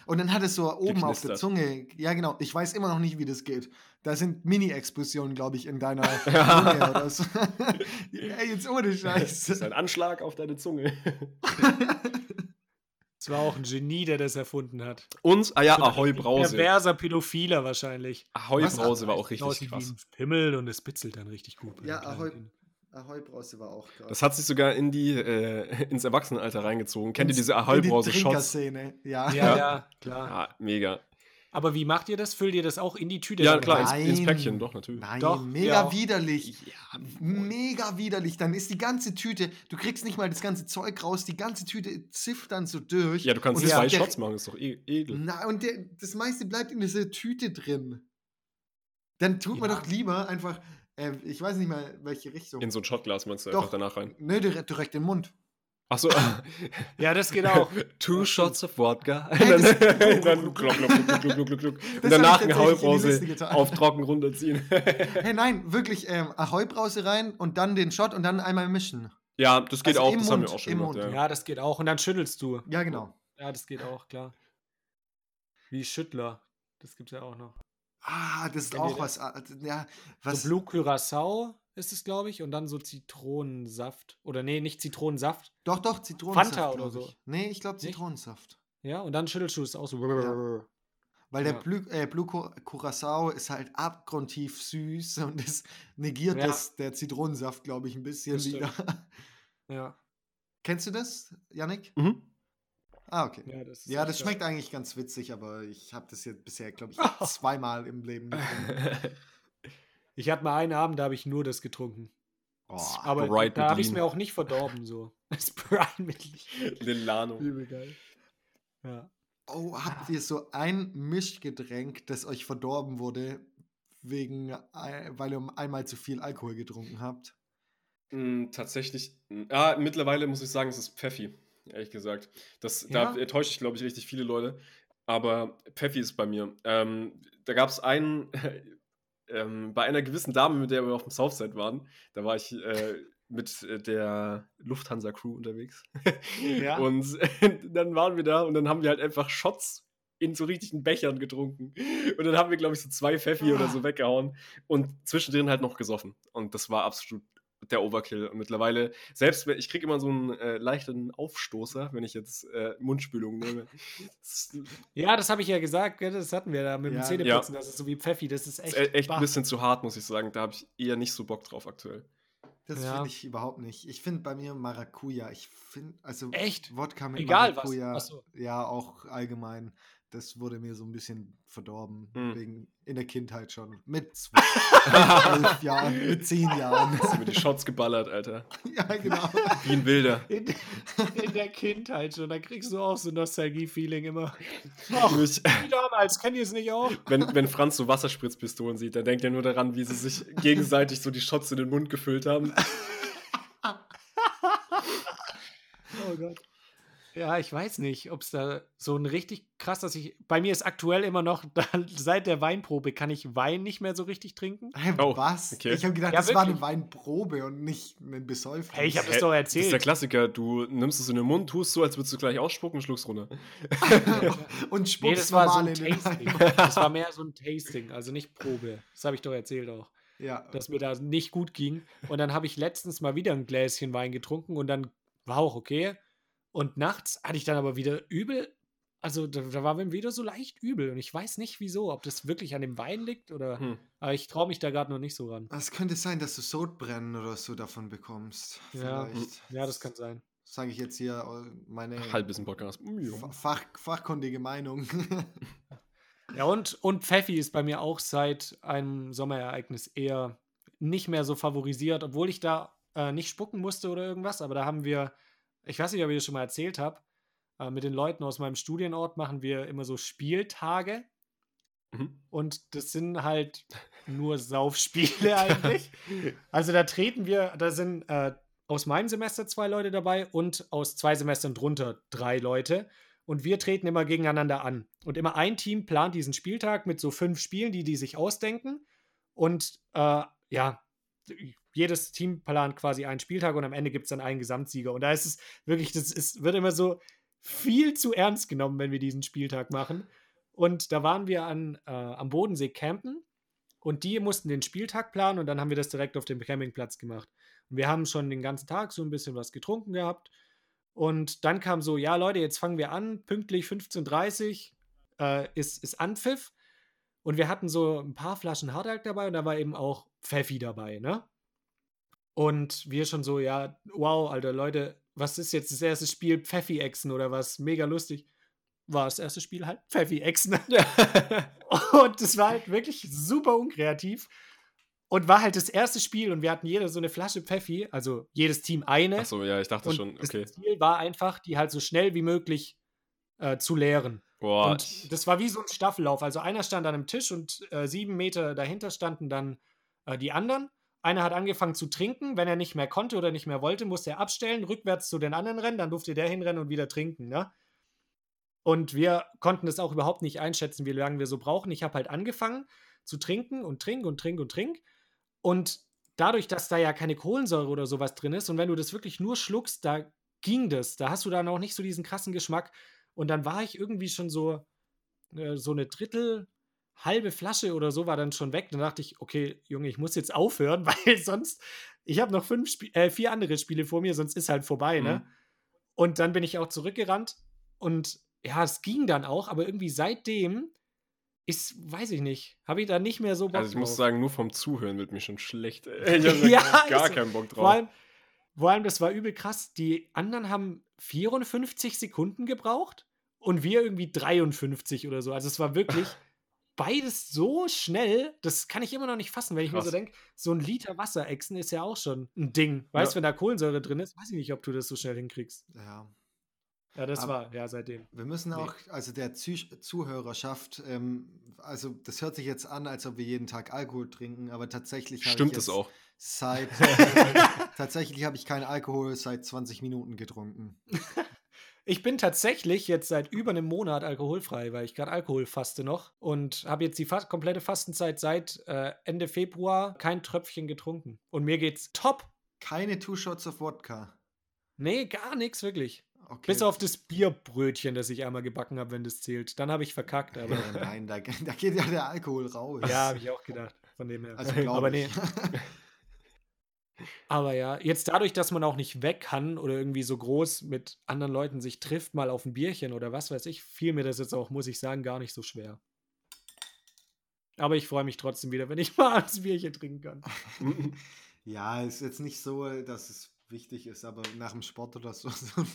Und dann hat es so oben auf der. Zunge. Ja, genau. Ich weiß immer noch nicht, wie das geht. Da sind Mini-Explosionen, glaube ich, in deiner Zunge oder so. Ey, jetzt ohne Das ist Scheiß. ein Anschlag auf deine Zunge. Es war auch ein Genie, der das erfunden hat. Und, ah ja, Ahoi Brause. Perverser Pädophiler wahrscheinlich. Ahoi? Brause war auch richtig krass. Pimmel und es bitzelt dann richtig gut. Ja, Ahoi. Kindern. Ahoi Brause war auch krass. Das hat sich sogar in die, äh, ins Erwachsenenalter reingezogen. Kennt ihr Ins- diese in Ahoi die. Ja. Ja, ja, klar. Ja, mega. Aber wie macht ihr das? Füllt ihr das auch in die Tüte? Ja, klar, rein? ins, ins Päckchen, doch, natürlich. Nein, Doch, mega ja widerlich. Ja, Mega widerlich. Dann ist die ganze Tüte, du kriegst nicht mal das ganze Zeug raus, die ganze Tüte zifft dann so durch. ja, du kannst Und zwei Shots machen, ist doch e edel. Na, und der, das meiste bleibt in dieser Tüte drin. Dann tut man Ja. doch lieber einfach, äh, ich weiß nicht mal, welche Richtung. In so ein Shotglas meinst du Doch. einfach danach rein. Nö, direkt, direkt in den Mund. Achso, Ja, das geht auch. two shots of Wodka. Hey, dann, Und danach hab ein ich tatsächlich in die Ahoi-Brause Liste getan. auf trocken runterziehen. Hey, nein, wirklich ähm, Ahoi-Brause rein und dann den Shot und dann einmal mischen. ja, das geht Also auch, im das haben wir Mund, auch schon im gemacht. Mund. Ja. Ja, das geht auch. Und dann schüttelst du. Ja, genau. Ja, das geht auch, klar. Wie Schüttler. Das gibt's ja auch noch. Ah, das ist ihr auch was. ah, Ja, was. So Blue Curacao ist es, glaube ich. Und dann so Zitronensaft. Oder nee, nicht Zitronensaft. doch, doch, Zitronensaft. Fanta oder so. Ich. Nee, ich glaube? Zitronensaft. Ja, und dann schüttelst du es aus. So. Weil der Ja. Blue, äh, Blue Cur- Curacao ist halt abgrundtief süß und das negiert Ja. das, der Zitronensaft, glaube ich, ein bisschen Das wieder. Ja, Kennst du das, Yannick? Mhm. Ah, okay. ja, das Ja, das geil. schmeckt eigentlich ganz witzig, aber ich habe das jetzt bisher, glaube ich, zweimal im Leben getrunken. Ich hatte mal einen Abend, da habe ich nur das getrunken. Oh, Aber Sprite da habe ich es mir auch nicht verdorben, so. Sprite mit. Lilano. Übel geil. Ja. oh, habt ihr so ein Mischgetränk, das euch verdorben wurde, wegen, äh, weil ihr einmal zu viel Alkohol getrunken habt? Mm, tatsächlich. mm, Ja, mittlerweile muss ich sagen, es ist Pfeffi, ehrlich gesagt. Das, Da Ja? enttäusche ich, glaube ich, richtig viele Leute. Aber Pfeffi ist bei mir. Ähm, da gab es einen, ähm, bei einer gewissen Dame, mit der wir auf dem Southside waren, da war ich äh, mit äh, der Lufthansa-Crew unterwegs. Ja. Und dann waren wir da und dann haben wir halt einfach Shots in so richtigen Bechern getrunken. Und dann haben wir, glaube ich, so zwei Pfeffi oder so weggehauen und zwischendrin halt noch gesoffen. Und das war absolut der Overkill. Und mittlerweile, selbst wenn ich kriege immer so einen äh, leichten Aufstoßer, wenn ich jetzt äh, Mundspülung nehme. Ja, das habe ich ja gesagt, das hatten wir da mit dem Ja. Zähneputzen, das ist so wie Pfeffi, das ist ist echt, e- echt bah. ein bisschen zu hart, muss ich sagen. Da habe ich eher nicht so Bock drauf aktuell. Das Ja. finde ich überhaupt nicht. Ich finde bei mir Maracuja. Ich finde, also Echt? Wodka mit Egal was. Maracuja. So. Ja, auch allgemein. Das wurde mir so ein bisschen verdorben. Hm. Wegen, in der Kindheit schon. Mit zwölf, Jahren, mit zehn Jahren. Hast du die Shots geballert, Alter. ja, genau. Wie ein Wilder. In, in der Kindheit schon, da kriegst du auch so Nostalgie-Feeling immer. Ach, wie damals, kennt ihr es nicht auch? wenn, wenn Franz so Wasserspritzpistolen sieht, dann denkt er nur daran, wie sie sich gegenseitig so die Shots in den Mund gefüllt haben. Oh Gott. Ja, ich weiß nicht, ob es da so ein richtig krass, dass ich. Bei mir ist aktuell immer noch, da, seit der Weinprobe kann ich Wein nicht mehr so richtig trinken. Oh, was? okay. Ich habe gedacht, Ja, das war eine wirklich. Weinprobe und nicht ein Besäufnis. Hey, ich habe das doch Das ist der erzählt. Klassiker. Du nimmst es in den Mund, tust so, als würdest du gleich ausspucken, schluckst runter. und Nee, spuckst das war so ein in den Tasting. Das war mehr so ein Tasting, also nicht Probe. Das habe ich doch erzählt auch. Ja. dass mir da nicht gut ging. Und dann habe ich letztens mal wieder ein Gläschen Wein getrunken und dann war auch okay. Und nachts hatte ich dann aber wieder übel. Also da, da war mir wieder so leicht übel. Und ich weiß nicht wieso, ob das wirklich an dem Wein liegt oder. Hm. Aber ich traue mich da gerade noch nicht so ran. Es könnte sein, dass du Sodbrennen oder so davon bekommst. Ja, Vielleicht. ja, das kann sein. Sage ich jetzt hier äh, meine Halbwissen Podcast. Fa- Fach, fachkundige Meinung. Ja, und, und Pfeffi ist bei mir auch seit einem Sommerereignis eher nicht mehr so favorisiert, obwohl ich da äh, nicht spucken musste oder irgendwas. Aber da haben wir, ich weiß nicht, ob ich das schon mal erzählt habe, äh, mit den Leuten aus meinem Studienort machen wir immer so Spieltage. Mhm. Und das sind halt nur Saufspiele eigentlich. Also da treten wir, da sind äh, aus meinem Semester zwei Leute dabei und aus zwei Semestern drunter drei Leute. Und wir treten immer gegeneinander an. Und immer ein Team plant diesen Spieltag mit so fünf Spielen, die die sich ausdenken. Und äh, ja, jedes Team plant quasi einen Spieltag und am Ende gibt es dann einen Gesamtsieger. Und da ist es wirklich, das ist, wird immer so viel zu ernst genommen, wenn wir diesen Spieltag machen. Und da waren wir an, äh, am Bodensee campen und die mussten den Spieltag planen und dann haben wir das direkt auf dem Campingplatz gemacht. Und wir haben schon den ganzen Tag so ein bisschen was getrunken gehabt. Und dann kam so, ja Leute, jetzt fangen wir an, pünktlich 15.30 Uhr äh, ist, ist Anpfiff. Und wir hatten so ein paar Flaschen Hardalk dabei und da war eben auch Pfeffi dabei, ne? Und wir schon so, ja, wow, Alter, Leute, was ist jetzt das erste Spiel? Pfeffi-Echsen oder was? Mega lustig. War das erste Spiel halt Pfeffi-Echsen. und das war halt wirklich super unkreativ. Und war halt das erste Spiel und wir hatten jeder so eine Flasche Pfeffi, also jedes Team eine. Achso, ja, ich dachte und schon, das okay. Ziel war einfach, die halt so schnell wie möglich äh, zu leeren. Boah, Und das war wie so ein Staffellauf. Also einer stand an einem Tisch und äh, sieben Meter dahinter standen dann äh, die anderen. Einer hat angefangen zu trinken. Wenn er nicht mehr konnte oder nicht mehr wollte, musste er abstellen, rückwärts zu den anderen rennen. Dann durfte der hinrennen und wieder trinken. Ne? Und wir konnten das auch überhaupt nicht einschätzen, wie lange wir so brauchen. Ich habe halt angefangen zu trinken und trink und trink und trink. Und dadurch, dass da ja keine Kohlensäure oder sowas drin ist und wenn du das wirklich nur schluckst, da ging das. Da hast du dann auch nicht so diesen krassen Geschmack. Und dann war ich irgendwie schon so, äh, so eine Drittel, halbe Flasche oder so war dann schon weg. Dann dachte ich, okay, Junge, ich muss jetzt aufhören, weil sonst, ich habe noch fünf Spie äh, vier andere Spiele vor mir, sonst ist halt vorbei, ne? Mhm. Und dann bin ich auch zurückgerannt und ja, es ging dann auch, aber irgendwie seitdem ist, weiß ich nicht, habe ich da nicht mehr so Bock Also ich muss drauf. sagen, nur vom Zuhören wird mir schon schlecht. ey. Ich habe Ja, gar ist so. keinen Bock drauf. Vor allem, vor allem, das war übel krass. Die anderen haben 54 Sekunden gebraucht und wir irgendwie 53 oder so. Also es war wirklich beides so schnell, das kann ich immer noch nicht fassen, wenn ich mir Krass. so denke, so ein Liter Wasser exen ist ja auch schon ein Ding. Weißt du, Ja. wenn da Kohlensäure drin ist, weiß ich nicht, ob du das so schnell hinkriegst. Ja. Ja, das Aber- war, ja, seitdem. Wir müssen auch, also der Zuh Zuhörerschaft, ähm, also das hört sich jetzt an, als ob wir jeden Tag Alkohol trinken, aber tatsächlich habe Stimmt ich es auch. seit tatsächlich habe ich keinen Alkohol seit 20 Minuten getrunken. Ich bin tatsächlich jetzt seit über einem Monat alkoholfrei, weil ich gerade Alkohol faste noch und habe jetzt die fa komplette Fastenzeit seit äh, Ende Februar kein Tröpfchen getrunken. Und mir geht's top. Keine Two Shots of Wodka. Nee, gar nichts wirklich. Okay. Bis auf das Bierbrötchen, das ich einmal gebacken habe, wenn das zählt. Dann habe ich verkackt, aber Ja, nein, da, da geht ja der Alkohol raus. ja, habe ich auch gedacht. Von dem her. Also aber nee. Aber ja, jetzt dadurch, dass man auch nicht weg kann oder irgendwie so groß mit anderen Leuten sich trifft, mal auf ein Bierchen oder was weiß ich, fiel mir das jetzt auch, muss ich sagen, gar nicht so schwer. Aber ich freue mich trotzdem wieder, wenn ich mal ein Bierchen trinken kann. Ja, ist jetzt nicht so, dass es wichtig ist, aber nach dem Sport oder so. so das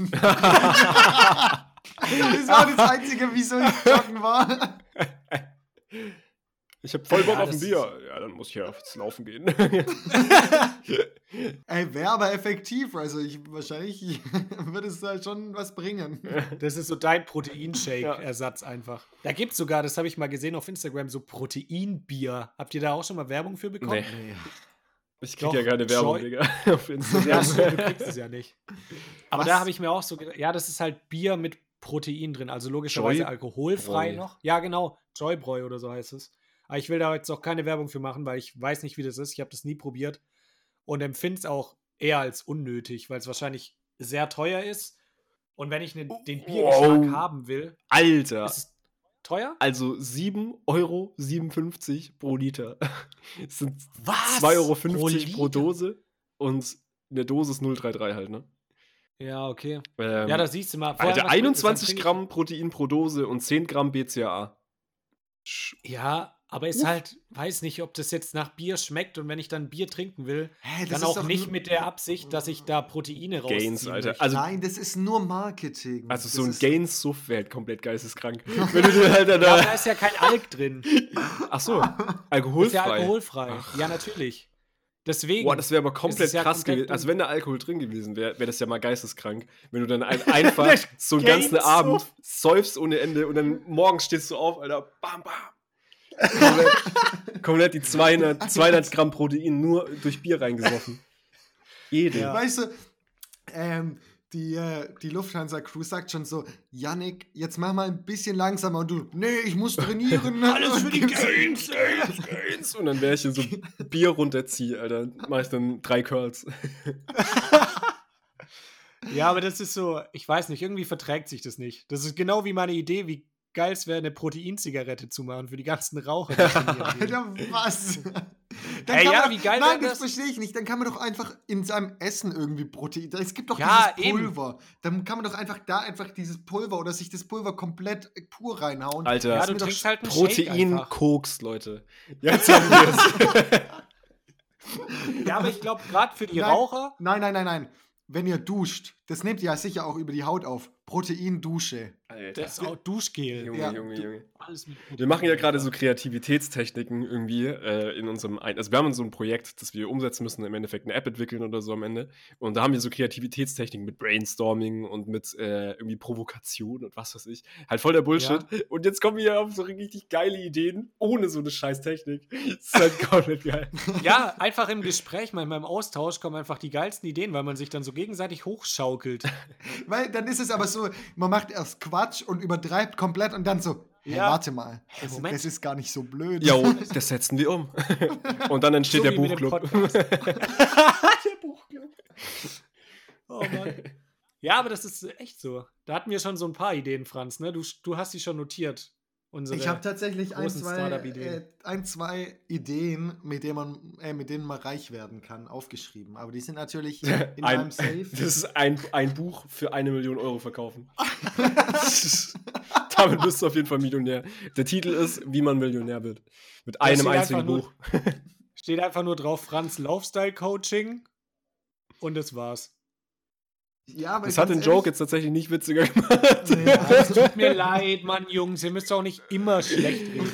war das Einzige, wieso ich joggen war. Ich habe voll Bock Ja, auf ein Bier. Ja, dann muss ich ja aufs Laufen gehen. Ey, wäre aber effektiv. Also ich wahrscheinlich würde es da schon was bringen. Das ist so dein Proteinshake-Ersatz Ja. einfach. Da gibt es sogar, das habe ich mal gesehen auf Instagram, so Proteinbier. Habt ihr da auch schon mal Werbung für bekommen? Nee. Nee. Ich krieg Doch, ja keine Werbung, Joy- Digga. Auf Instagram. Ja, du kriegst es ja nicht. Aber Was? da habe ich mir auch so gedacht, ja, das ist halt Bier mit Protein drin, also logischerweise Joy alkoholfrei Bräu. noch. Ja, genau, Joybräu oder so heißt es. Aber ich will da jetzt auch keine Werbung für machen, weil ich weiß nicht, wie das ist. Ich habe das nie probiert und empfinde es auch eher als unnötig, weil es wahrscheinlich sehr teuer ist. Und wenn ich ne, den Biergeschmack Wow. haben will, Alter. ist es teuer? Also 7,57 Euro pro Liter. Das sind Was? 2,50 Euro Pro pro? Dose und eine Dosis 0,33 halt, ne? Ja, okay. Ähm, ja, da siehst du mal. Alter, was bringt das? Dann 21 trinke ich- Gramm Protein pro Dose und 10 Gramm BCAA. Ja, aber ist halt, weiß nicht, ob das jetzt nach Bier schmeckt und wenn ich dann Bier trinken will, Hä, dann ist auch nicht mit der Absicht, dass ich da Proteine rausziehen Gains, Alter. Also, Nein, das ist nur Marketing. also das so ein ist, Gains-Suff wäre halt komplett geisteskrank. Wenn du dir halt ja, aber da da. ist ja kein Alk drin. Ach so, Ist alkoholfrei. ja alkoholfrei. Ach. Ja, natürlich. Deswegen. Boah, das wäre aber komplett ja krass komplett gewesen. Also, wenn da Alkohol drin gewesen wäre, wäre das ja mal geisteskrank. Wenn du dann ein, einfach so einen ganzen. Abend säufst ohne Ende und dann morgens stehst du auf, Alter, bam, bam. Komplett, komplett die 200, 200 Gramm Protein nur durch Bier reingesoffen. Jede. Ja. Weißt du, ähm, die, äh, die Lufthansa-Crew sagt schon so, Yannick, jetzt mach mal ein bisschen langsamer und du, nee, ich muss trainieren. Alles für die Gains, Gains, Gains. Und dann wäre ich hier so Bier runterziehe, Alter. Mach ich dann drei Curls. ja, aber das ist so, ich weiß nicht, irgendwie verträgt sich das nicht. Das ist genau wie meine Idee, wie geil es wäre, eine Proteinzigarette zu machen für die ganzen Raucher. die. Alter, was? Dann Ey, ja, man wie doch, geil Nein, das das? verstehe ich nicht. Dann kann man doch einfach in seinem Essen irgendwie Protein. Es gibt doch Ja, dieses eben. Pulver. Dann kann man doch einfach da einfach dieses Pulver oder sich das Pulver komplett pur reinhauen. Alter, ja, ist du doch trinkst halt einen Protein Shake einfach. Koks, Leute. Jetzt haben wir es. Ja, aber ich glaube, gerade für die Nein. Raucher, Nein, nein, nein, nein. Wenn ihr duscht, das nehmt ihr ja sicher auch über die Haut auf. Proteindusche. Alter. das ist auch Duschgel. Junge, Ja, Junge, du- Junge. Alles mit Wir machen ja gerade so Kreativitätstechniken irgendwie äh, in unserem ein also wir haben so ein Projekt, das wir umsetzen müssen, im Endeffekt eine App entwickeln oder so am Ende. Und da haben wir so Kreativitätstechniken mit Brainstorming und mit äh, irgendwie Provokation und was weiß ich. Halt voll der Bullshit. Und jetzt kommen wir auf so richtig geile Ideen ohne so eine scheiß Technik. Das ist halt komplett geil. Ja, einfach im Gespräch, mal beim Austausch kommen einfach die geilsten Ideen, weil man sich dann so gegenseitig hochschaukelt. Weil dann ist es aber so, man macht erst Quatsch und übertreibt komplett und dann so, hey, Ja. warte mal, das, Moment. das ist gar nicht so blöd. Jo, das setzen wir um. Und dann entsteht So der Buchclub. Der Buchclub. Oh Mann. Ja, aber das ist echt so. Da hatten wir schon so ein paar Ideen, Franz. Ne? Du, du hast die schon notiert. Unsere Ich habe tatsächlich ein zwei, äh, ein, zwei Ideen, mit denen, man, äh, mit denen man reich werden kann, aufgeschrieben. Aber die sind natürlich in Ein- meinem Safe. Das ist ein, ein Buch für eine Million Euro verkaufen. Damit bist du auf jeden Fall Millionär. Der Titel ist, wie man Millionär wird. Mit einem einzigen nur- Buch. Steht einfach nur drauf Franz Lifestyle Coaching und das war's. Ja, Das hat den Joke jetzt tatsächlich nicht witziger gemacht. Ja, Es tut mir leid, Mann, Jungs, ihr müsst auch nicht immer schlecht reden.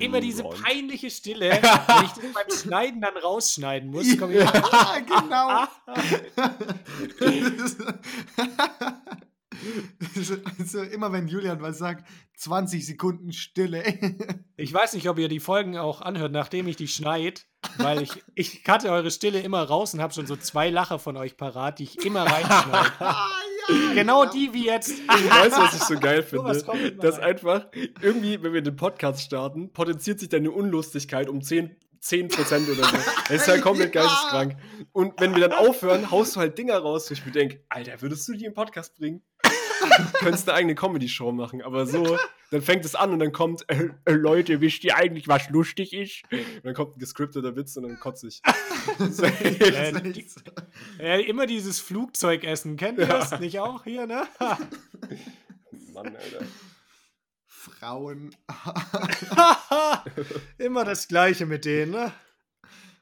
Immer diese peinliche Stille, wenn ich das beim Schneiden dann rausschneiden muss. Ja, genau. also immer wenn Julian was sagt, 20 Sekunden Stille. Ich weiß nicht, ob ihr die Folgen auch anhört, nachdem ich die schneid, weil ich, ich cutte eure Stille immer raus und habe schon so zwei Lacher von euch parat, die ich immer reinschneide. ah, ja, genau die wie jetzt. Weißt du, was ich so geil finde? immer Dass rein. einfach irgendwie, wenn wir den Podcast starten, potenziert sich deine Unlustigkeit um 10, 10% oder so. Das ist halt komplett Ja. geisteskrank. Und wenn wir dann aufhören, haust du halt Dinger raus, wo ich mir denke, Alter, würdest du die im Podcast bringen? Du könntest eine eigene Comedy-Show machen, aber so, dann fängt es an und dann kommt, äh, äh, Leute, wisst ihr eigentlich, was lustig ist? Und dann kommt ein gescripteter Witz und dann kotze ich. Äh, die-. Äh, immer dieses Flugzeugessen, kennt ihr das? Nicht auch hier, ne? Mann, Alter. Frauen. immer das Gleiche mit denen, ne?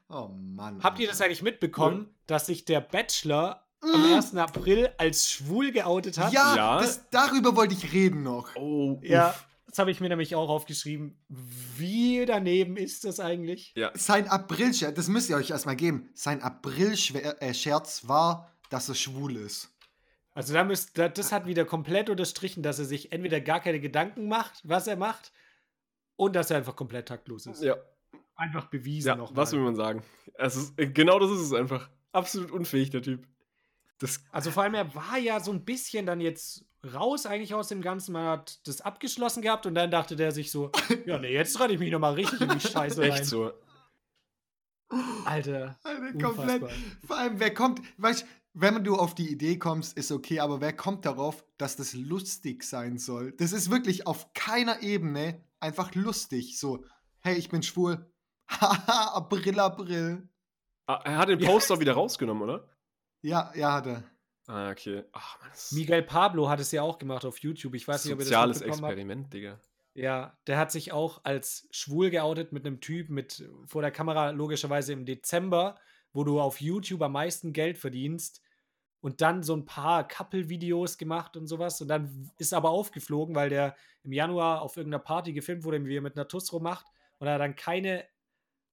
Oh Mann. Habt ihr das eigentlich mitbekommen, dass sich der Bachelor. Am 1. April als schwul geoutet hat? Ja, Ja. Das, darüber wollte ich reden noch. Oh, Ja, uff. das habe ich mir nämlich auch aufgeschrieben. Wie daneben ist das eigentlich? Ja. Sein April-Scherz, das müsst ihr euch erstmal geben. Sein April-Scherz war, dass er schwul ist. Also da müsst, da, das hat wieder komplett unterstrichen, dass er sich entweder gar keine Gedanken macht, was er macht, und dass er einfach komplett taktlos ist. Ja, Einfach bewiesen ja noch. was will man sagen? Es ist, äh, genau das ist es einfach. Absolut unfähig, der Typ. Das, Also vor allem, er war ja so ein bisschen dann jetzt raus eigentlich aus dem Ganzen. Man hat das abgeschlossen gehabt und dann dachte der sich so, ja nee, jetzt reite ich mich nochmal richtig in die Scheiße rein. echt so. Alter, Alter, unfassbar. komplett. Vor allem, wer kommt, weißt du, wenn du auf die Idee kommst, ist okay, aber wer kommt darauf, dass das lustig sein soll? Das ist wirklich auf keiner Ebene einfach lustig. So, hey, ich bin schwul. Haha, April, April. Ah, er hat den Poster wieder rausgenommen, oder? Ja, ja, hat er. Ah, okay. Ach, man, das ist Miguel Pablo hat es ja auch gemacht auf YouTube. Ich weiß nicht, ob ihr das soziales mitbekommen habt. Experiment, Digga. Ja, der hat sich auch als schwul geoutet mit einem Typ mit vor der Kamera logischerweise im Dezember, wo du auf YouTube am meisten Geld verdienst und dann so ein paar Couple-Videos gemacht und sowas und dann ist aber aufgeflogen, weil der im Januar auf irgendeiner Party gefilmt wurde, wie er mit einer Tuss macht und er hat dann keine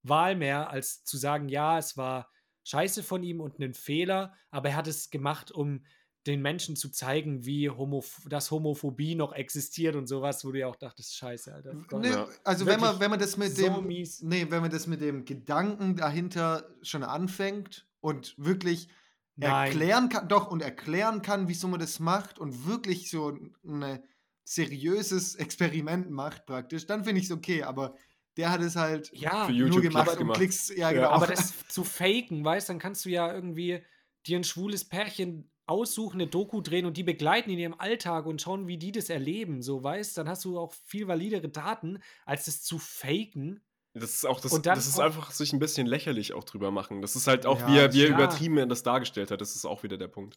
Wahl mehr, als zu sagen, ja, es war scheiße von ihm und ein Fehler, aber er hat es gemacht, um den Menschen zu zeigen, wie Homoph dass Homophobie noch existiert und sowas, wo du ja auch dachtest, scheiße, Alter. Nee, Ja. also wenn man, wenn man das mit so dem. mies. Nee, wenn man das mit dem Gedanken dahinter schon anfängt und wirklich Nein. erklären kann, doch, und erklären kann, wieso man das macht und wirklich so ein seriöses Experiment macht, praktisch, dann finde ich es okay, aber der hat es halt Ja, Für nur YouTube gemacht, Klicks um gemacht. Klicks, ja, Ja. genau. aber das zu faken, weißt, dann kannst du ja irgendwie dir ein schwules Pärchen aussuchen, eine Doku drehen und die begleiten in ihrem Alltag und schauen, wie die das erleben, so weißt, dann hast du auch viel validere Daten, als das zu faken. Das ist auch das, Und dann das ist einfach sich ein bisschen lächerlich auch drüber machen. Das ist halt auch, Ja, wie er, wie er ja. übertrieben er das dargestellt hat. Das ist auch wieder der Punkt.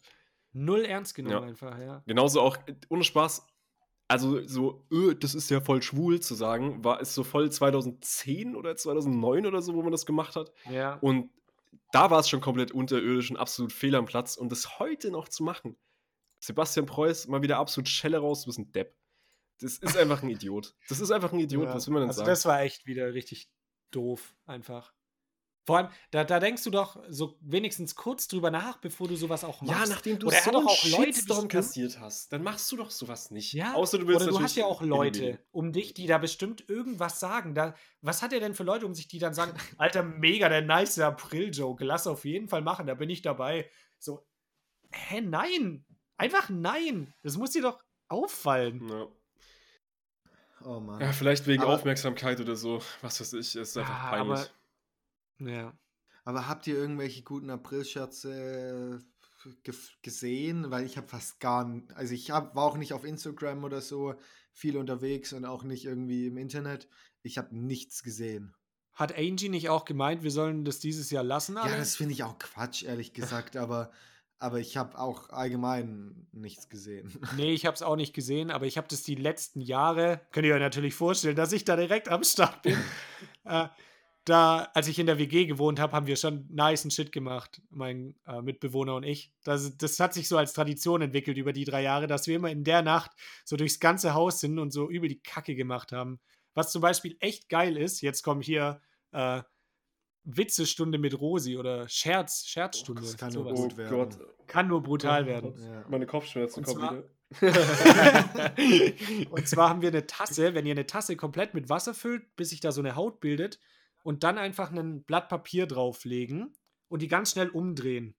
Null ernst genommen Ja. einfach, ja. Genauso auch, ohne Spaß, also so, öh, das ist ja voll schwul zu sagen, war es so voll 2010 oder 2009 oder so, wo man das gemacht hat. Ja. Und da war es schon komplett unterirdisch und absolut fehl am Platz. Und das heute noch zu machen, Sebastian Preuß mal wieder absolut Schelle raus, du bist ein Depp. Das ist einfach ein Idiot. Das ist einfach ein Idiot, Ja. was will man denn also sagen? das war echt wieder richtig doof, einfach. Vor allem, da, da denkst du doch so wenigstens kurz drüber nach, bevor du sowas auch machst. ja, nachdem du Oder er so einen auch Leute Shitstorm kassiert hast, dann machst du doch sowas nicht. Ja, Außer du willst oder du hast ja auch Leute um dich, die da bestimmt irgendwas sagen. Da, was hat er denn für Leute um sich, die dann sagen, Alter, mega der nice April-Joke, lass auf jeden Fall machen, da bin ich dabei. So, hä, nein, einfach nein. Das muss dir doch auffallen. Ja. oh Mann. ja, vielleicht wegen Aber- Aufmerksamkeit oder so. Was weiß ich, ist einfach Ja, peinlich. aber- Ja. Aber habt ihr irgendwelche guten Aprilscherze ge gesehen? Weil ich habe fast gar n- also ich hab, war auch nicht auf Instagram oder so viel unterwegs und auch nicht irgendwie im Internet. Ich habe nichts gesehen. Hat Angie nicht auch gemeint, wir sollen das dieses Jahr lassen? Ja, alle? das finde ich auch Quatsch, ehrlich gesagt, aber Aber ich habe auch allgemein nichts gesehen. Nee, ich habe es auch nicht gesehen, aber ich habe das die letzten Jahre, könnt ihr euch natürlich vorstellen, dass ich da direkt am Start bin. äh, da, als ich in der WG gewohnt habe, haben wir schon nice Shit gemacht, mein äh, Mitbewohner und ich. Das, das hat sich so als Tradition entwickelt über die drei Jahre, dass wir immer in der Nacht so durchs ganze Haus sind und so übel die Kacke gemacht haben. Was zum Beispiel echt geil ist, jetzt kommt hier äh, Witzestunde mit Rosi oder Scherz, Scherzstunde. Das kann sowas. nur gut werden. Gott. Kann nur brutal werden. Ja. Meine Kopfschmerzen kommen wieder. und zwar haben wir eine Tasse, wenn ihr eine Tasse komplett mit Wasser füllt, bis sich da so eine Haut bildet und dann einfach ein Blatt Papier drauflegen und die ganz schnell umdrehen.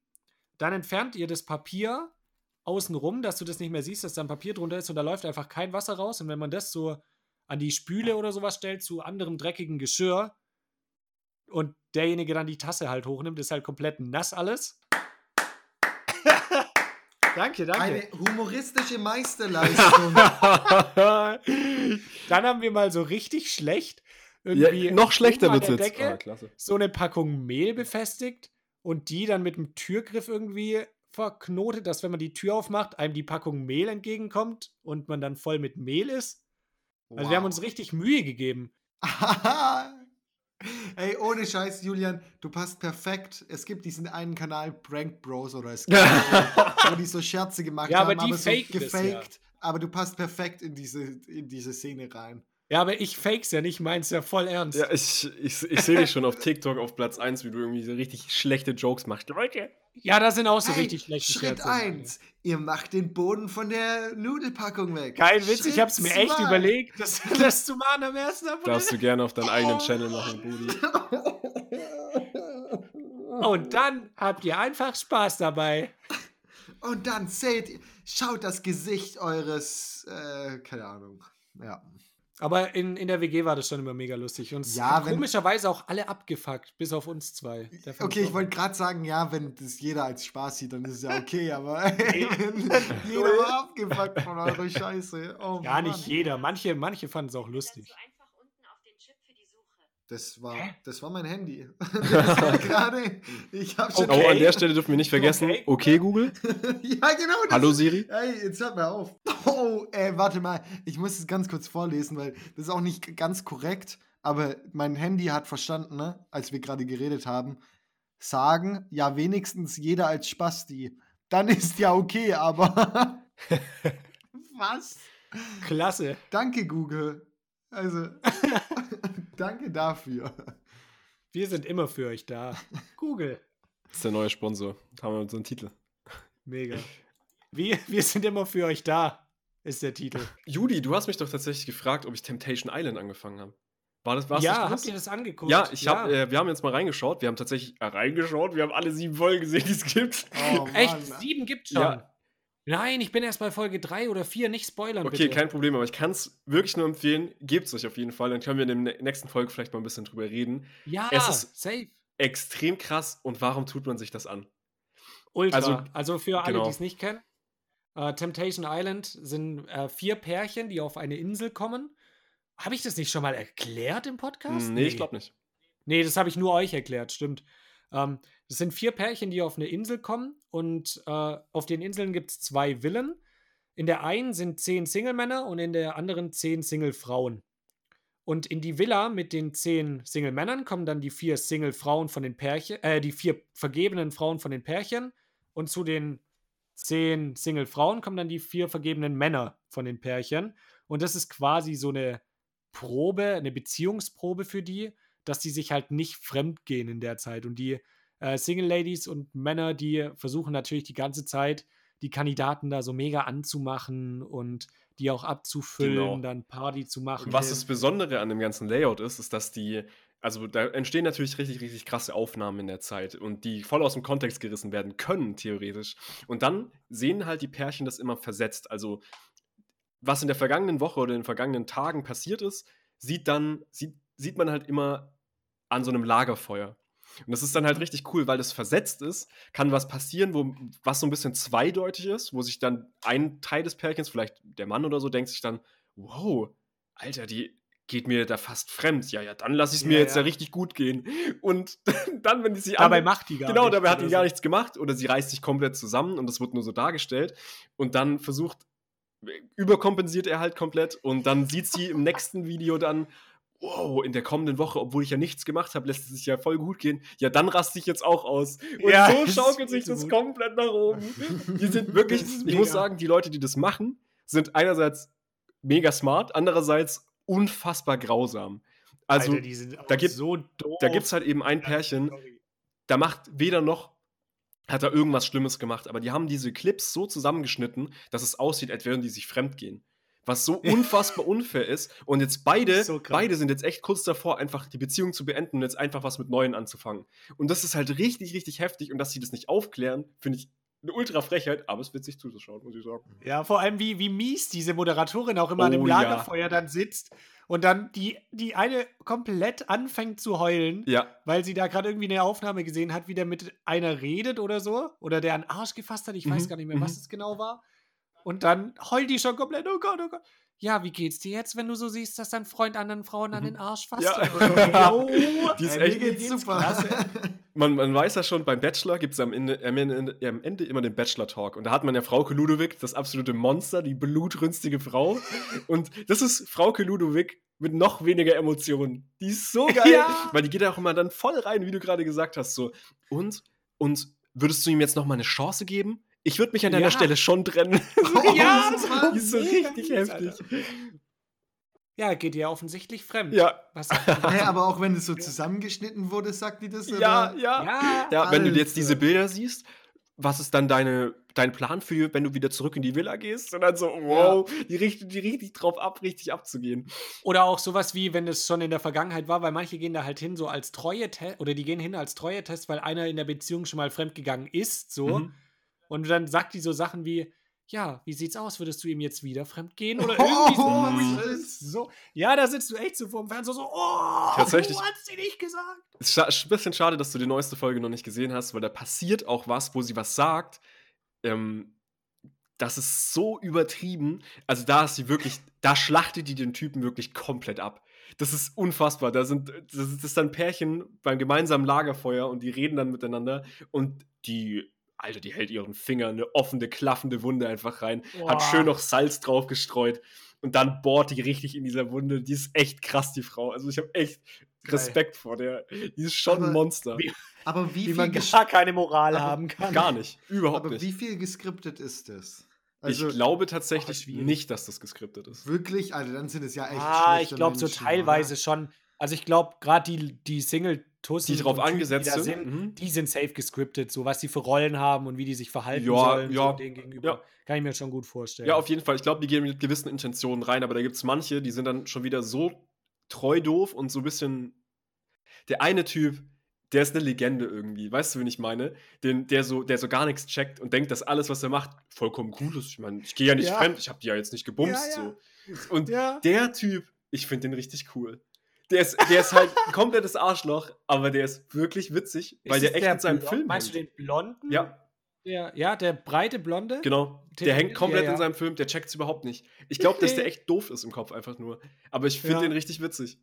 Dann entfernt ihr das Papier außenrum, dass du das nicht mehr siehst, dass da ein Papier drunter ist und da läuft einfach kein Wasser raus. Und wenn man das so an die Spüle oder sowas stellt, zu anderem dreckigen Geschirr und derjenige dann die Tasse halt hochnimmt, ist halt komplett nass alles. danke, danke. Eine humoristische Meisterleistung. Dann haben wir mal so richtig schlecht Ja, irgendwie noch schlechter der jetzt. Decke Ah, so eine Packung Mehl befestigt und die dann mit dem Türgriff irgendwie verknotet, dass wenn man die Tür aufmacht, einem die Packung Mehl entgegenkommt und man dann voll mit Mehl ist. Also wir haben uns richtig Mühe gegeben. Ey, ohne Scheiß, Julian, du passt perfekt. Es gibt diesen einen Kanal Prank Bros oder es gibt, wo die so Scherze gemacht Ja, aber haben, die aber so faken das, ja. gefaked. Aber du passt perfekt in diese, in diese Szene rein. Ja, aber ich fakes ja nicht, meins ja voll ernst. Ja, ich, ich, ich sehe dich schon auf TikTok auf Platz 1, wie du irgendwie so richtig schlechte Jokes machst. Leute. Ja, da sind auch so Hey, richtig schlechte Schritt Scherze. 1, ihr macht den Boden von der Nudelpackung weg. Kein Witz, ich Schritt hab's mir echt zwei. überlegt, das, das zu machen am ersten April. Darfst du gerne auf deinen eigenen Channel machen, Budi. Und dann habt ihr einfach Spaß dabei. Und dann seht ihr, schaut das Gesicht eures, äh, keine Ahnung. Ja. Aber in, in der WG war das schon immer mega lustig. Und Ja, wenn- komischerweise auch alle abgefuckt, bis auf uns zwei. Okay, ich wollte gerade sagen, ja, wenn das jeder als Spaß sieht, dann ist es ja okay, aber jeder war abgefuckt von eurer Scheiße. Oh, Gar Mann. nicht jeder. Manche, manche fanden es auch Lustig. lustig. einfach unten auf den Chip für die Suche. Das war, Hä? das war mein Handy. Das war gerade, ich habe schon... Okay. Oh, an der Stelle dürfen wir nicht vergessen. Okay. Okay, Google. ja, genau. Das Hallo Siri. Ey, jetzt hört mal auf. Oh, ey, warte mal. Ich muss es ganz kurz vorlesen, weil das ist auch nicht ganz korrekt. Aber mein Handy hat verstanden, ne, als wir gerade geredet haben. Sagen, ja, wenigstens jeder als Spasti. Dann ist ja okay, aber. Was? Klasse. Danke, Google. Also, danke dafür. Wir sind immer für euch da. Google. Das ist der neue Sponsor. Haben wir unseren Titel. Mega. Wir, wir sind immer für euch da, ist der Titel. Judy, du hast mich doch tatsächlich gefragt, ob ich Temptation Island angefangen habe. War das was? ja, habt ihr das angeguckt? Ja, ich hab, äh, wir haben jetzt mal reingeschaut. Wir haben tatsächlich äh, reingeschaut. Wir haben alle sieben Folgen gesehen, die es gibt. Oh, Echt? Sieben gibt's schon. Ja. Nein, ich bin erst bei Folge drei oder vier. Nicht spoilern, Okay, bitte. kein Problem, aber ich kann es wirklich nur empfehlen. Gebt es euch auf jeden Fall. Dann können wir in der nächsten Folge vielleicht mal ein bisschen drüber reden. ja, Es ist- safe. Extrem krass. Und warum tut man sich das an? Ultra. Also, Also, für alle, genau. die es nicht kennen. Äh, Temptation Island sind äh, vier Pärchen, die auf eine Insel kommen. Habe ich das nicht schon mal erklärt im Podcast? Hm, nee, ich glaube nicht. Nee, das habe ich nur euch erklärt, stimmt. Ähm, das sind vier Pärchen, die auf eine Insel kommen und äh, auf den Inseln gibt es zwei Villen. In der einen sind zehn Single-Männer und in der anderen zehn Single-Frauen. Und in die Villa mit den zehn Single-Männern kommen dann die vier Single-Frauen von den Pärchen, äh, die vier vergebenen Frauen von den Pärchen. Und zu den zehn Single-Frauen kommen dann die vier vergebenen Männer von den Pärchen. Und das ist quasi so eine Probe, eine Beziehungsprobe für die, dass die sich halt nicht fremdgehen in der Zeit. Und die äh, Single-Ladies und Männer, die versuchen natürlich die ganze Zeit, die Kandidaten da so mega anzumachen und die auch abzufüllen, Genau. dann Party zu machen. Was das Besondere an dem ganzen Layout ist, ist, dass die, also da entstehen natürlich richtig, richtig krasse Aufnahmen in der Zeit und die voll aus dem Kontext gerissen werden können, theoretisch. Und dann sehen halt die Pärchen das immer versetzt. Also, was in der vergangenen Woche oder in den vergangenen Tagen passiert ist, sieht dann, sieht, sieht man halt immer an so einem Lagerfeuer. Und das ist dann halt richtig cool, weil das versetzt ist, kann was passieren, wo, was so ein bisschen zweideutig ist, wo sich dann ein Teil des Pärchens, vielleicht der Mann oder so, denkt sich dann, wow, Alter, die, geht mir da fast fremd. Ja, ja, dann lasse ich es mir Ja, jetzt ja ja. richtig gut gehen. Und dann, wenn die sie Dabei macht die gar Genau, dabei hat die gar so. nichts gemacht oder sie reißt sich komplett zusammen und das wird nur so dargestellt. Und dann versucht, überkompensiert er halt komplett und dann sieht sie im nächsten Video dann, wow, in der kommenden Woche, obwohl ich ja nichts gemacht habe, lässt es sich ja voll gut gehen. Ja, dann raste ich jetzt auch aus. Und Ja, so schaukelt sich das gut. komplett nach oben. Die sind wirklich, ich muss sagen, die Leute, die das machen, sind einerseits mega smart, andererseits unfassbar grausam. Also, Alter, die sind da gibt- so doof. da gibt es halt eben ein Pärchen, da macht weder noch hat er irgendwas Schlimmes gemacht, aber die haben diese Clips so zusammengeschnitten, dass es aussieht, als würden die sich fremdgehen. Was so unfassbar unfair ist. Und jetzt beide, So beide sind jetzt echt kurz davor, einfach die Beziehung zu beenden und jetzt einfach was mit Neuen anzufangen. Und das ist halt richtig, richtig heftig. Und dass sie das nicht aufklären, finde ich eine ultra Frechheit, aber es ist witzig zuzuschauen, muss ich sagen. Ja, vor allem wie, wie mies diese Moderatorin auch immer an dem Oh, ja. Lagerfeuer dann sitzt und dann die, die eine komplett anfängt zu heulen, Ja, weil sie da gerade irgendwie eine Aufnahme gesehen hat, wie der mit einer redet oder so. Oder der einen Arsch gefasst hat. Ich weiß Mhm, gar nicht mehr, was mhm. es genau war. Und dann heult die schon komplett. Oh Gott, oh Gott. Ja, wie geht's dir jetzt, wenn du so siehst, dass dein Freund anderen Frauen an Mhm. den Arsch fasst? Ja. Oh, Die ist echt- geht's super. klasse. man, man weiß ja schon, beim Bachelor gibt es am Ende, am, Ende, am Ende immer den Bachelor-Talk. Und da hat man ja Frauke Ludowig, das absolute Monster, die blutrünstige Frau. Und das ist Frauke Ludowig mit noch weniger Emotionen. Die ist so geil, Ja. weil die geht ja auch immer dann voll rein, wie du gerade gesagt hast. So, und, und würdest du ihm jetzt noch mal eine Chance geben? Ich würde mich an deiner Ja. Stelle schon trennen. Ja, das war ist so richtig heftig. Alter. Ja, geht ihr offensichtlich fremd. Ja, Was Hä, aber auch wenn es so zusammengeschnitten wurde, sagt die das? ja, oder? ja. ja, Ja, wenn du jetzt diese Bilder siehst, was ist dann deine, dein Plan für, wenn du wieder zurück in die Villa gehst? Und dann so, wow, die richtet die richtig drauf ab, richtig abzugehen. Oder auch sowas wie, wenn es schon in der Vergangenheit war, weil manche gehen da halt hin so als Treue-Test, oder die gehen hin als Treue-Test, weil einer in der Beziehung schon mal fremdgegangen ist, so. Mhm. Und dann sagt die so Sachen wie, ja, wie sieht's aus? Würdest du ihm jetzt wieder fremdgehen? Oder Oh, irgendwie so. oh, so. Ja, da sitzt du echt so vor dem Fernseher so, oh, Tatsächlich. du hast sie nicht gesagt. Es ist ein bisschen schade, dass du die neueste Folge noch nicht gesehen hast, weil da passiert auch was, wo sie was sagt. Ähm, das ist so übertrieben. Also da ist sie wirklich, da schlachtet die den Typen wirklich komplett ab. Das ist unfassbar. Da sind, das ist, das ist dann Pärchen beim gemeinsamen Lagerfeuer und die reden dann miteinander und die, Alter, die hält ihren Finger eine offene, klaffende Wunde einfach rein, hat Boah. schön noch Salz drauf gestreut und dann bohrt die richtig in dieser Wunde. Die ist echt krass, die Frau. Also ich habe echt Geil. Respekt vor der. Die ist schon Aber ein Monster. wie- Aber wie, Wie viel man gar keine Moral Aber haben kann. Gar nicht. Überhaupt aber nicht. wie viel geskriptet ist das? ich glaube tatsächlich schwierig. nicht, dass das geskriptet ist. wirklich, also dann sind es ja echt Ah, ich glaube so teilweise oder? schon. Also ich glaube, gerade die, die single tussen Die drauf angesetzt da sind, mhm. die sind safe gescriptet, so was die für Rollen haben und wie die sich verhalten Ja, sollen ja, so denen gegenüber. ja. Kann ich mir schon gut vorstellen. Ja, auf jeden Fall. Ich glaube, die gehen mit gewissen Intentionen rein, aber da gibt es manche, die sind dann schon wieder so treu doof und so ein bisschen. Der eine Typ, der ist eine Legende irgendwie. Weißt du, wen ich meine? Den, der, so, der so gar nichts checkt und denkt, dass alles, was er macht, vollkommen cool ist. Ich meine, ich gehe ja nicht Ja. fremd, ich habe die ja jetzt nicht gebumst. So. Und der Typ, ich finde den richtig cool. Der ist, der ist halt ein komplettes Arschloch, aber der ist wirklich witzig, weil Ist der es echt der in seinem Film Meinst du hängt. den Blonden? Ja, Der, ja, der breite Blonde? genau. Der Den- hängt komplett ja, ja. in seinem Film, der checkt's überhaupt nicht. Ich glaube, dass der echt doof ist im Kopf einfach nur. Aber ich finde Ja. den richtig witzig.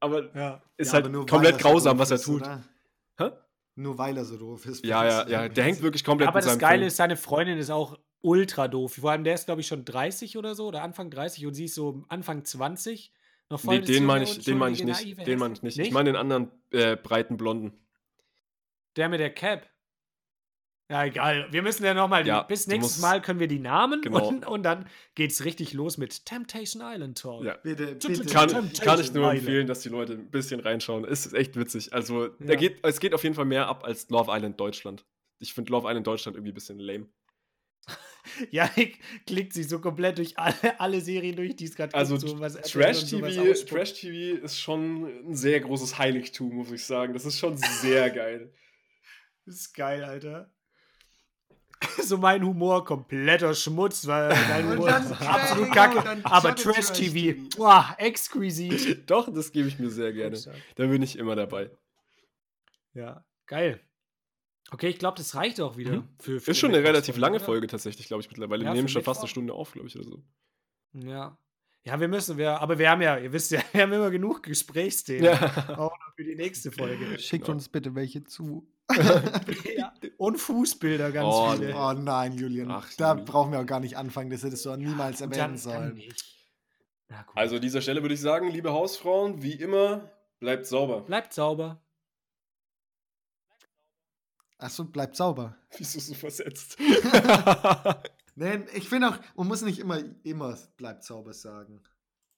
Aber Ja. ist Ja, halt aber komplett grausam, was er tut. Nur weil er so doof ist. Ja, ja, ja. Der hängt wirklich komplett Aber in das seinem Geile Film. ist, seine Freundin ist auch ultra doof. Vor allem der ist, glaube ich, schon 30 oder so, oder Anfang 30 und sie ist so Anfang 20. Noch voll Nee, den meine ich, den meine ich nicht. Den meine ich nicht. Häschen. Ich meine den anderen äh, breiten Blonden. Der mit der Cap. Ja, egal. Wir müssen ja nochmal, Ja, bis nächstes musst- Mal können wir die Namen Genau. und, und dann geht's richtig los mit Temptation Island Talk. Ja. Bitte, bitte. Kann, Temptation kann ich nur Island. empfehlen, dass die Leute ein bisschen reinschauen. Es ist echt witzig. Also, Ja. da geht, es geht auf jeden Fall mehr ab als Love Island Deutschland. Ich finde Love Island Deutschland irgendwie ein bisschen lame. Janik klickt sich so komplett durch alle, alle Serien durch, die es gerade Also gibt. so Trash TV. Trash TV ist schon ein sehr großes Heiligtum, muss ich sagen. Das ist schon sehr geil. Das ist geil, Alter. So mein Humor, kompletter Schmutz, weil dein Humor ist absolut kacke. Aber Trash TV. boah, exquisit. Doch, das gebe ich mir sehr gerne. Da bin ich immer dabei. Ja, geil. Okay, ich glaube, das reicht auch wieder. Mhm. Für, für Ist schon eine relativ lange oder? Folge tatsächlich, glaube ich, mittlerweile. Ja, Wir nehmen schon fast eine. Stunde auf, glaube ich, oder so. Ja. Ja, wir müssen, wir, aber wir haben ja, ihr wisst ja, wir haben immer genug Gesprächsthemen. Ja. Auch noch für die nächste Folge. Schickt uns bitte welche zu. ja. Und Fußbilder ganz Oh, viele. Oh nein, Julian. Ach, da Juli. brauchen wir auch gar nicht anfangen. Das hättest du auch niemals Gut, erwähnen dann, sollen. dann nicht. Na gut. Also an dieser Stelle würde ich sagen, liebe Hausfrauen, wie immer, bleibt sauber. Bleibt sauber. Achso, bleibt sauber. Wieso so versetzt? Nee, ich finde auch, man muss nicht immer, immer bleibt sauber sagen.